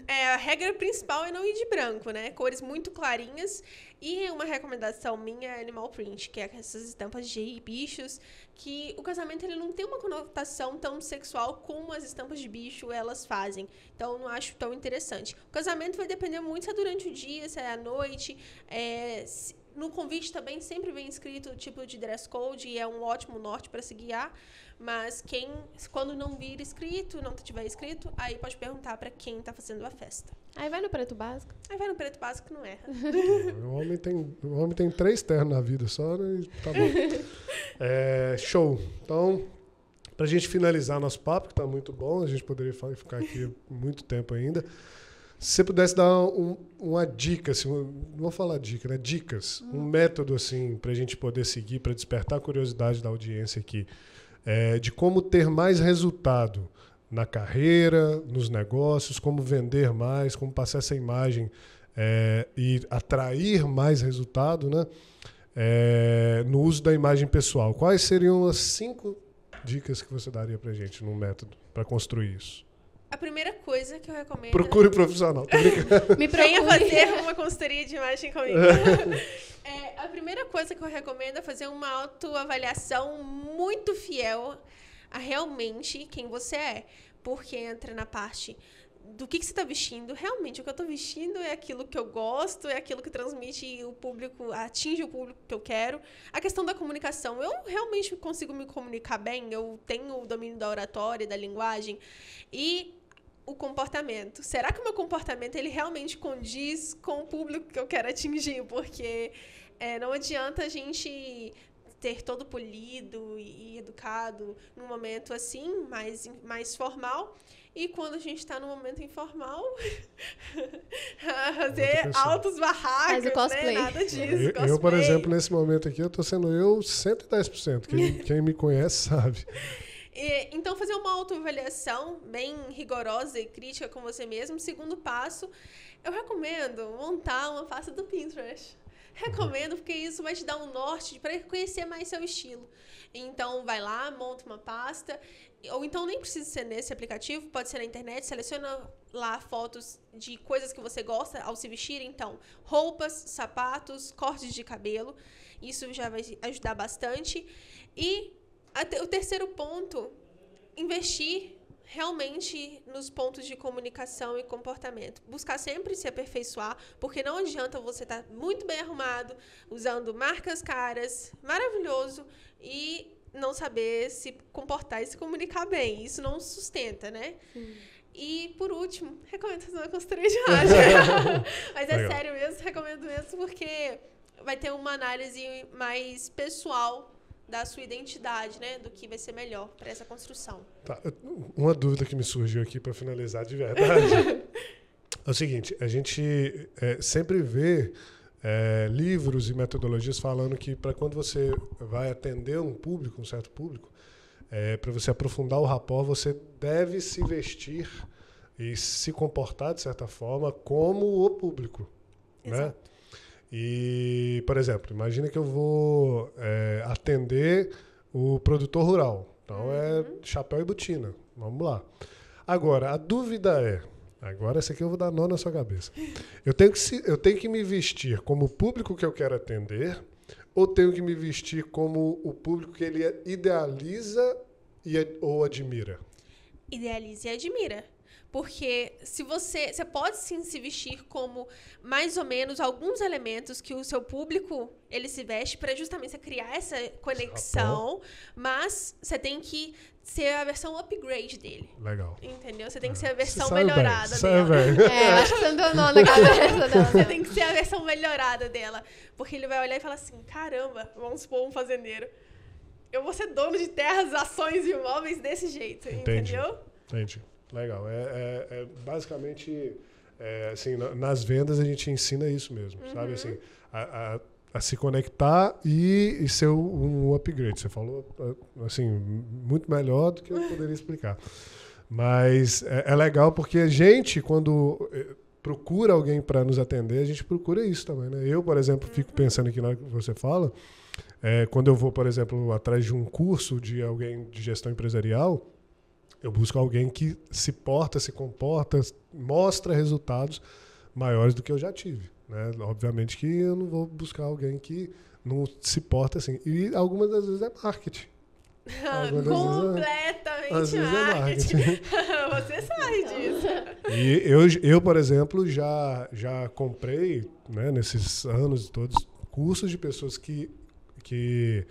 [SPEAKER 2] é, a regra principal é não ir de branco, né? Cores muito clarinhas. E uma recomendação minha é animal print, que é essas estampas de bichos, que o casamento ele não tem uma conotação tão sexual como as estampas de bicho elas fazem. Então não acho tão interessante. O casamento vai depender muito se é durante o dia, se é à noite. É, se, no convite também sempre vem escrito o tipo de dress code e é um ótimo norte para se guiar. Mas quem, quando não vir escrito, não tiver escrito, aí pode perguntar para quem tá fazendo a festa.
[SPEAKER 3] Aí vai no preto básico.
[SPEAKER 2] Aí vai no preto básico não erra.
[SPEAKER 1] o, homem tem, o homem tem três ternos na vida só, né? Tá bom. É, show. Então, pra gente finalizar nosso papo, que tá muito bom, a gente poderia ficar aqui muito tempo ainda. Se você pudesse dar um, uma dica, assim, não vou falar dica, né? Dicas, um método assim para a gente poder seguir, para despertar a curiosidade da audiência aqui é, de como ter mais resultado na carreira, nos negócios, como vender mais, como passar essa imagem é, e atrair mais resultado né? É, no uso da imagem pessoal. Quais seriam as cinco dicas que você daria para gente num método para construir isso?
[SPEAKER 2] A primeira coisa que eu recomendo.
[SPEAKER 1] Procure profissional.
[SPEAKER 2] Me venha fazer uma consultoria de imagem comigo. é, a primeira coisa que eu recomendo é fazer uma autoavaliação muito fiel a realmente quem você é. Porque entra na parte do que, que você está vestindo. Realmente, o que eu estou vestindo é aquilo que eu gosto, é aquilo que transmite o público, atinge o público que eu quero. A questão da comunicação. Eu realmente consigo me comunicar bem, eu tenho o domínio da oratória, da linguagem. E o comportamento. Será que o meu comportamento ele realmente condiz com o público que eu quero atingir? Porque é, não adianta a gente ter todo polido e, e educado num momento assim, mais, mais formal. E quando a gente está no momento informal, fazer altos barracos, né? Nada disso.
[SPEAKER 1] Eu, eu, por exemplo, nesse momento aqui, eu tô sendo eu 110%. Quem, quem me conhece sabe.
[SPEAKER 2] E, então, fazer uma autoavaliação bem rigorosa e crítica com você mesmo. Segundo passo, eu recomendo montar uma pasta do Pinterest. Recomendo, porque isso vai te dar um norte para conhecer mais seu estilo. Então, vai lá, monta uma pasta. Ou então, nem precisa ser nesse aplicativo, pode ser na internet. Seleciona lá fotos de coisas que você gosta ao se vestir. Então, roupas, sapatos, cortes de cabelo. Isso já vai ajudar bastante. E o terceiro ponto, investir realmente nos pontos de comunicação e comportamento. Buscar sempre se aperfeiçoar, porque não adianta você estar tá muito bem arrumado, usando marcas caras, maravilhoso, e não saber se comportar e se comunicar bem. Isso não sustenta, né? Sim. E, por último, recomendo fazer uma consultoria de imagem. Mas é Legal. sério mesmo, recomendo mesmo, porque vai ter uma análise mais pessoal da sua identidade, né? Do que vai ser melhor para essa construção.
[SPEAKER 1] Tá. Uma dúvida que me surgiu aqui para finalizar de verdade é o seguinte: a gente é, sempre vê é, livros e metodologias falando que para quando você vai atender um público, um certo público, é, para você aprofundar o rapport, você deve se vestir e se comportar de certa forma como o público, né? Exato. né? E, por exemplo, imagina que eu vou é, atender o produtor rural. Então é uhum. chapéu e botina. Vamos lá. Agora, a dúvida é. Agora essa aqui eu vou dar nó na sua cabeça. Eu tenho que, se, eu tenho que me vestir como o público que eu quero atender, ou tenho que me vestir como o público que ele idealiza e, ou admira?
[SPEAKER 2] Idealiza e admira. Porque se você. Você pode sim se vestir como mais ou menos alguns elementos que o seu público ele se veste para justamente criar essa conexão. Mas você tem que ser a versão upgrade dele.
[SPEAKER 1] Legal.
[SPEAKER 2] Entendeu? Você tem que ser a versão melhorada
[SPEAKER 1] bem,
[SPEAKER 2] dela.
[SPEAKER 1] Bem.
[SPEAKER 3] É, acho que você não deu nó na cabeça dela.
[SPEAKER 2] Você tem que ser a versão melhorada dela. Porque ele vai olhar e falar assim: caramba, vamos supor um fazendeiro. Eu vou ser dono de terras, ações e imóveis desse jeito. Entendi. Entendeu?
[SPEAKER 1] Entendi. Legal. É, é, é basicamente, é, assim, nas vendas a gente ensina isso mesmo, uhum. sabe? Assim, a, a, a, se conectar e, e ser um upgrade. Você falou, assim, muito melhor do que eu poderia explicar. Mas é, é legal porque a gente, quando é, procura alguém para nos atender, a gente procura isso também, né? Eu, por exemplo, fico uhum. pensando aqui na hora que você fala, é, quando eu vou, por exemplo, atrás de um curso de alguém de gestão empresarial, eu busco alguém que se porta, se comporta, mostra resultados maiores do que eu já tive. Né? Obviamente que eu não vou buscar alguém que não se porta assim. E algumas das vezes é marketing.
[SPEAKER 2] Completamente às vezes é marketing. Você sabe disso.
[SPEAKER 1] E eu, eu, por exemplo, já, já comprei, né, nesses anos todos, cursos de pessoas que, que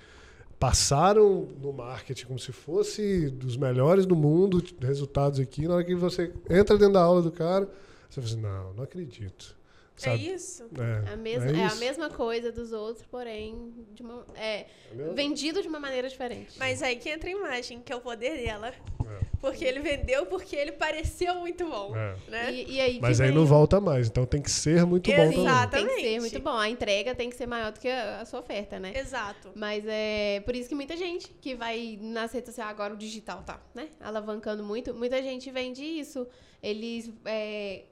[SPEAKER 1] passaram no marketing como se fosse dos melhores do mundo, resultados aqui. Na hora que você entra dentro da aula do cara, você fala assim, não, não acredito.
[SPEAKER 2] É Sabe? É isso.
[SPEAKER 3] É, a mesma, é, é, a mesma coisa dos outros, porém, de uma, é, é vendido de uma maneira diferente.
[SPEAKER 2] Mas aí que entra a imagem, que é o poder dela. É. Porque ele vendeu porque ele pareceu muito bom. É. Né?
[SPEAKER 3] E, e aí
[SPEAKER 1] Mas aí vem... não volta mais, então tem que ser muito bom também.
[SPEAKER 3] Exatamente. Tem que ser muito bom. A entrega tem que ser maior do que a, a sua oferta, né?
[SPEAKER 2] Exato.
[SPEAKER 3] Mas é por isso que muita gente que vai nas redes sociais, agora o digital tá, né? Alavancando muito, muita gente vende isso. Eles é,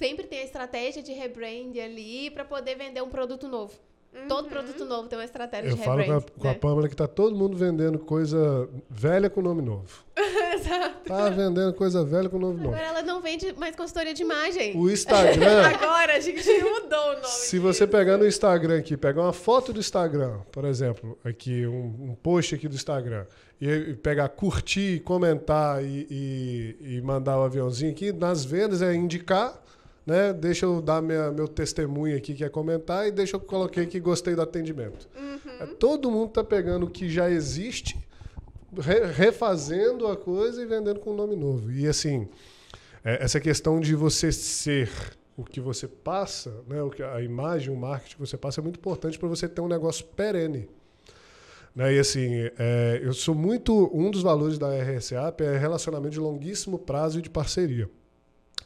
[SPEAKER 3] sempre tem a estratégia de rebrand ali para poder vender um produto novo. Uhum. Todo produto novo tem uma estratégia
[SPEAKER 1] Eu
[SPEAKER 3] de
[SPEAKER 1] rebrand.
[SPEAKER 3] Eu falo
[SPEAKER 1] com a, né? Pâmela que tá todo mundo vendendo coisa velha com nome novo.
[SPEAKER 2] Exato.
[SPEAKER 1] Tá vendendo coisa velha com nome novo.
[SPEAKER 3] Agora ela não vende mais consultoria de imagem.
[SPEAKER 1] O Instagram.
[SPEAKER 2] Agora a gente mudou o nome.
[SPEAKER 1] Se você pegar no Instagram aqui, pegar uma foto do Instagram, por exemplo, aqui, um, um post aqui do Instagram, e pegar, curtir, comentar e, e, e mandar o um aviãozinho aqui, nas vendas é indicar né? Deixa eu dar minha, meu testemunho aqui, que é comentar, e deixa eu coloquei que gostei do atendimento. Uhum. É, todo mundo está pegando o que já existe, re, refazendo a coisa e vendendo com um nome novo. E assim, é, essa questão de você ser o que você passa, né? o que, a imagem, o marketing que você passa é muito importante para você ter um negócio perene. Né? E assim, é, eu sou muito. Um dos valores da RSAP é relacionamento de longuíssimo prazo e de parceria.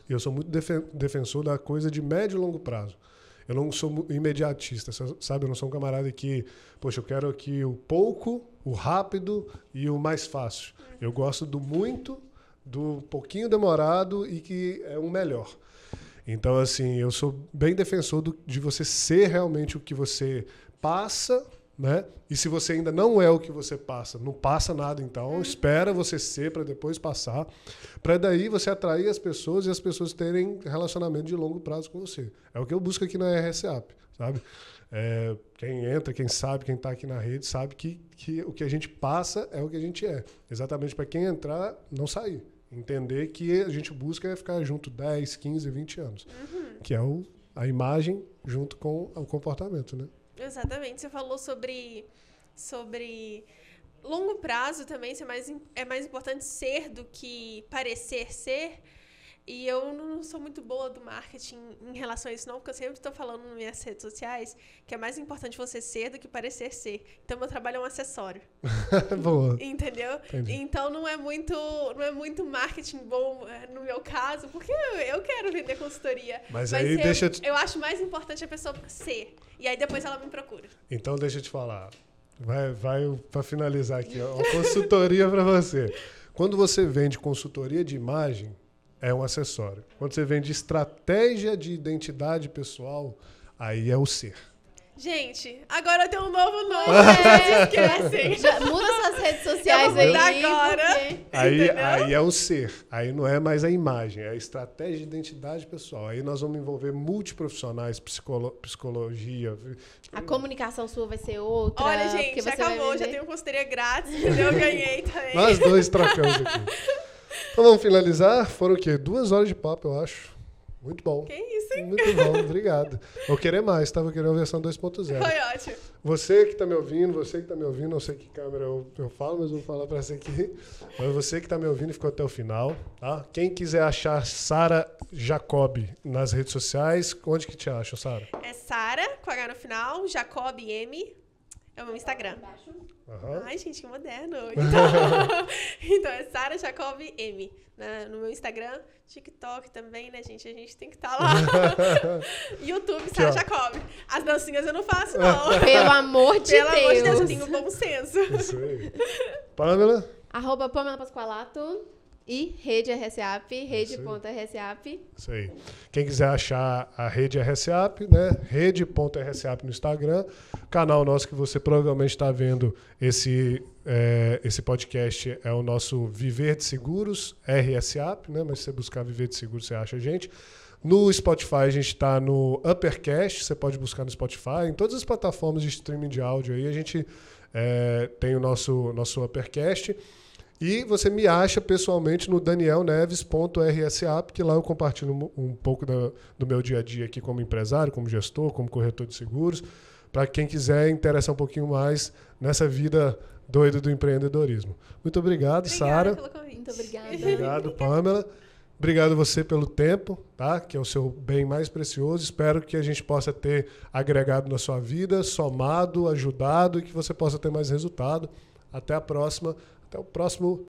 [SPEAKER 1] Eu sou muito defen defensor da coisa de médio e longo prazo. Eu não sou imediatista, sabe? Eu não sou um camarada que, poxa, eu quero aqui o pouco, o rápido e o mais fácil. Eu gosto do muito, do pouquinho demorado e que é o melhor. Então, assim, eu sou bem defensor do, de você ser realmente o que você passa né? E se você ainda não é o que você passa, não passa nada, então espera você ser para depois passar, para daí você atrair as pessoas e as pessoas terem relacionamento de longo prazo com você. É o que eu busco aqui na RSAP, sabe? É, quem entra, quem sabe, quem está aqui na rede, sabe que, que o que a gente passa é o que a gente é. Exatamente para quem entrar, não sair. Entender que a gente busca é ficar junto 10, 15, 20 anos. Uhum. Que é o, a imagem junto com o comportamento, né?
[SPEAKER 2] Exatamente. Você falou sobre, sobre longo prazo também, ser mais, é mais importante ser do que parecer ser. E eu não sou muito boa do marketing em relação a isso, não, porque eu sempre estou falando nas minhas redes sociais que é mais importante você ser do que parecer ser. Então, meu trabalho é um acessório.
[SPEAKER 1] boa.
[SPEAKER 2] Entendeu? Entendi. Então, não é muito não é muito marketing bom é, no meu caso, porque eu, quero vender consultoria.
[SPEAKER 1] Mas, mas aí eu, deixa...
[SPEAKER 2] Eu, eu acho mais importante a pessoa ser. E aí, depois ela me procura.
[SPEAKER 1] Então, deixa eu te falar. Vai, vai para finalizar aqui, ó, uma consultoria para você. Quando você vende consultoria de imagem, é um acessório. Quando você vende estratégia de identidade pessoal, aí é o ser.
[SPEAKER 2] Gente, agora tem um novo nome. É.
[SPEAKER 3] esquecem. Já muda suas redes sociais aí.
[SPEAKER 2] agora.
[SPEAKER 3] Porque...
[SPEAKER 1] Aí, aí é o ser. Aí não é mais a imagem, é a estratégia de identidade pessoal. Aí nós vamos envolver multiprofissionais, psicolo, psicologia.
[SPEAKER 3] A comunicação sua vai ser outra.
[SPEAKER 2] Olha, gente, já acabou. Já tenho consultoria grátis, Eu ganhei também.
[SPEAKER 1] Nós dois trocamos aqui. Então vamos finalizar. Foram o quê? Duas horas de papo, eu acho. Muito bom.
[SPEAKER 2] Que isso, hein?
[SPEAKER 1] Muito bom, obrigado. Vou querer mais, tá? Vou querer a versão 2.0.
[SPEAKER 2] Foi ótimo.
[SPEAKER 1] Você que está me ouvindo, você que está me ouvindo, não sei que câmera eu, eu falo, mas vou falar para você aqui. Mas você que está me ouvindo e ficou até o final, tá? Quem quiser achar Sara Jacob nas redes sociais, onde que te acha, Sara?
[SPEAKER 2] É Sara, com H no final, Jacob M, é o meu Instagram. Uhum. Ai, gente, que moderno. Então, então é Sara Jacob M. Né? No meu Instagram, TikTok também, né, gente? A gente tem que estar tá lá. YouTube, Sara Jacob. As dancinhas eu não faço, não.
[SPEAKER 3] Pelo amor de
[SPEAKER 2] Pelo
[SPEAKER 3] Deus. Pelo
[SPEAKER 2] amor de Deus, eu tenho bom senso.
[SPEAKER 1] Isso aí. Pamela?
[SPEAKER 3] Arroba Pamela Pasqualato. E rede RSAP, rede.rsap.
[SPEAKER 1] Isso aí. Quem quiser achar a rede RSAP, né? Rede.rsap no Instagram. Canal nosso que você provavelmente está vendo esse, é, esse podcast é o nosso Viver de Seguros, RSAP, né? Mas se você buscar Viver de Seguros, você acha a gente. No Spotify, a gente está no Uppercast, você pode buscar no Spotify, em todas as plataformas de streaming de áudio aí, a gente é, tem o nosso, nosso Uppercast. E você me acha pessoalmente no danielneves.rsap, que lá eu compartilho um, pouco da, do meu dia a dia aqui como empresário, como gestor, como corretor de seguros, para quem quiser interessar um pouquinho mais nessa vida doida do empreendedorismo. Muito obrigado, Sara.
[SPEAKER 3] Muito obrigada.
[SPEAKER 1] Obrigado, Pamela. Obrigado você pelo tempo, tá? Que é o seu bem mais precioso. Espero que a gente possa ter agregado na sua vida, somado, ajudado e que você possa ter mais resultado. Até a próxima. Até o próximo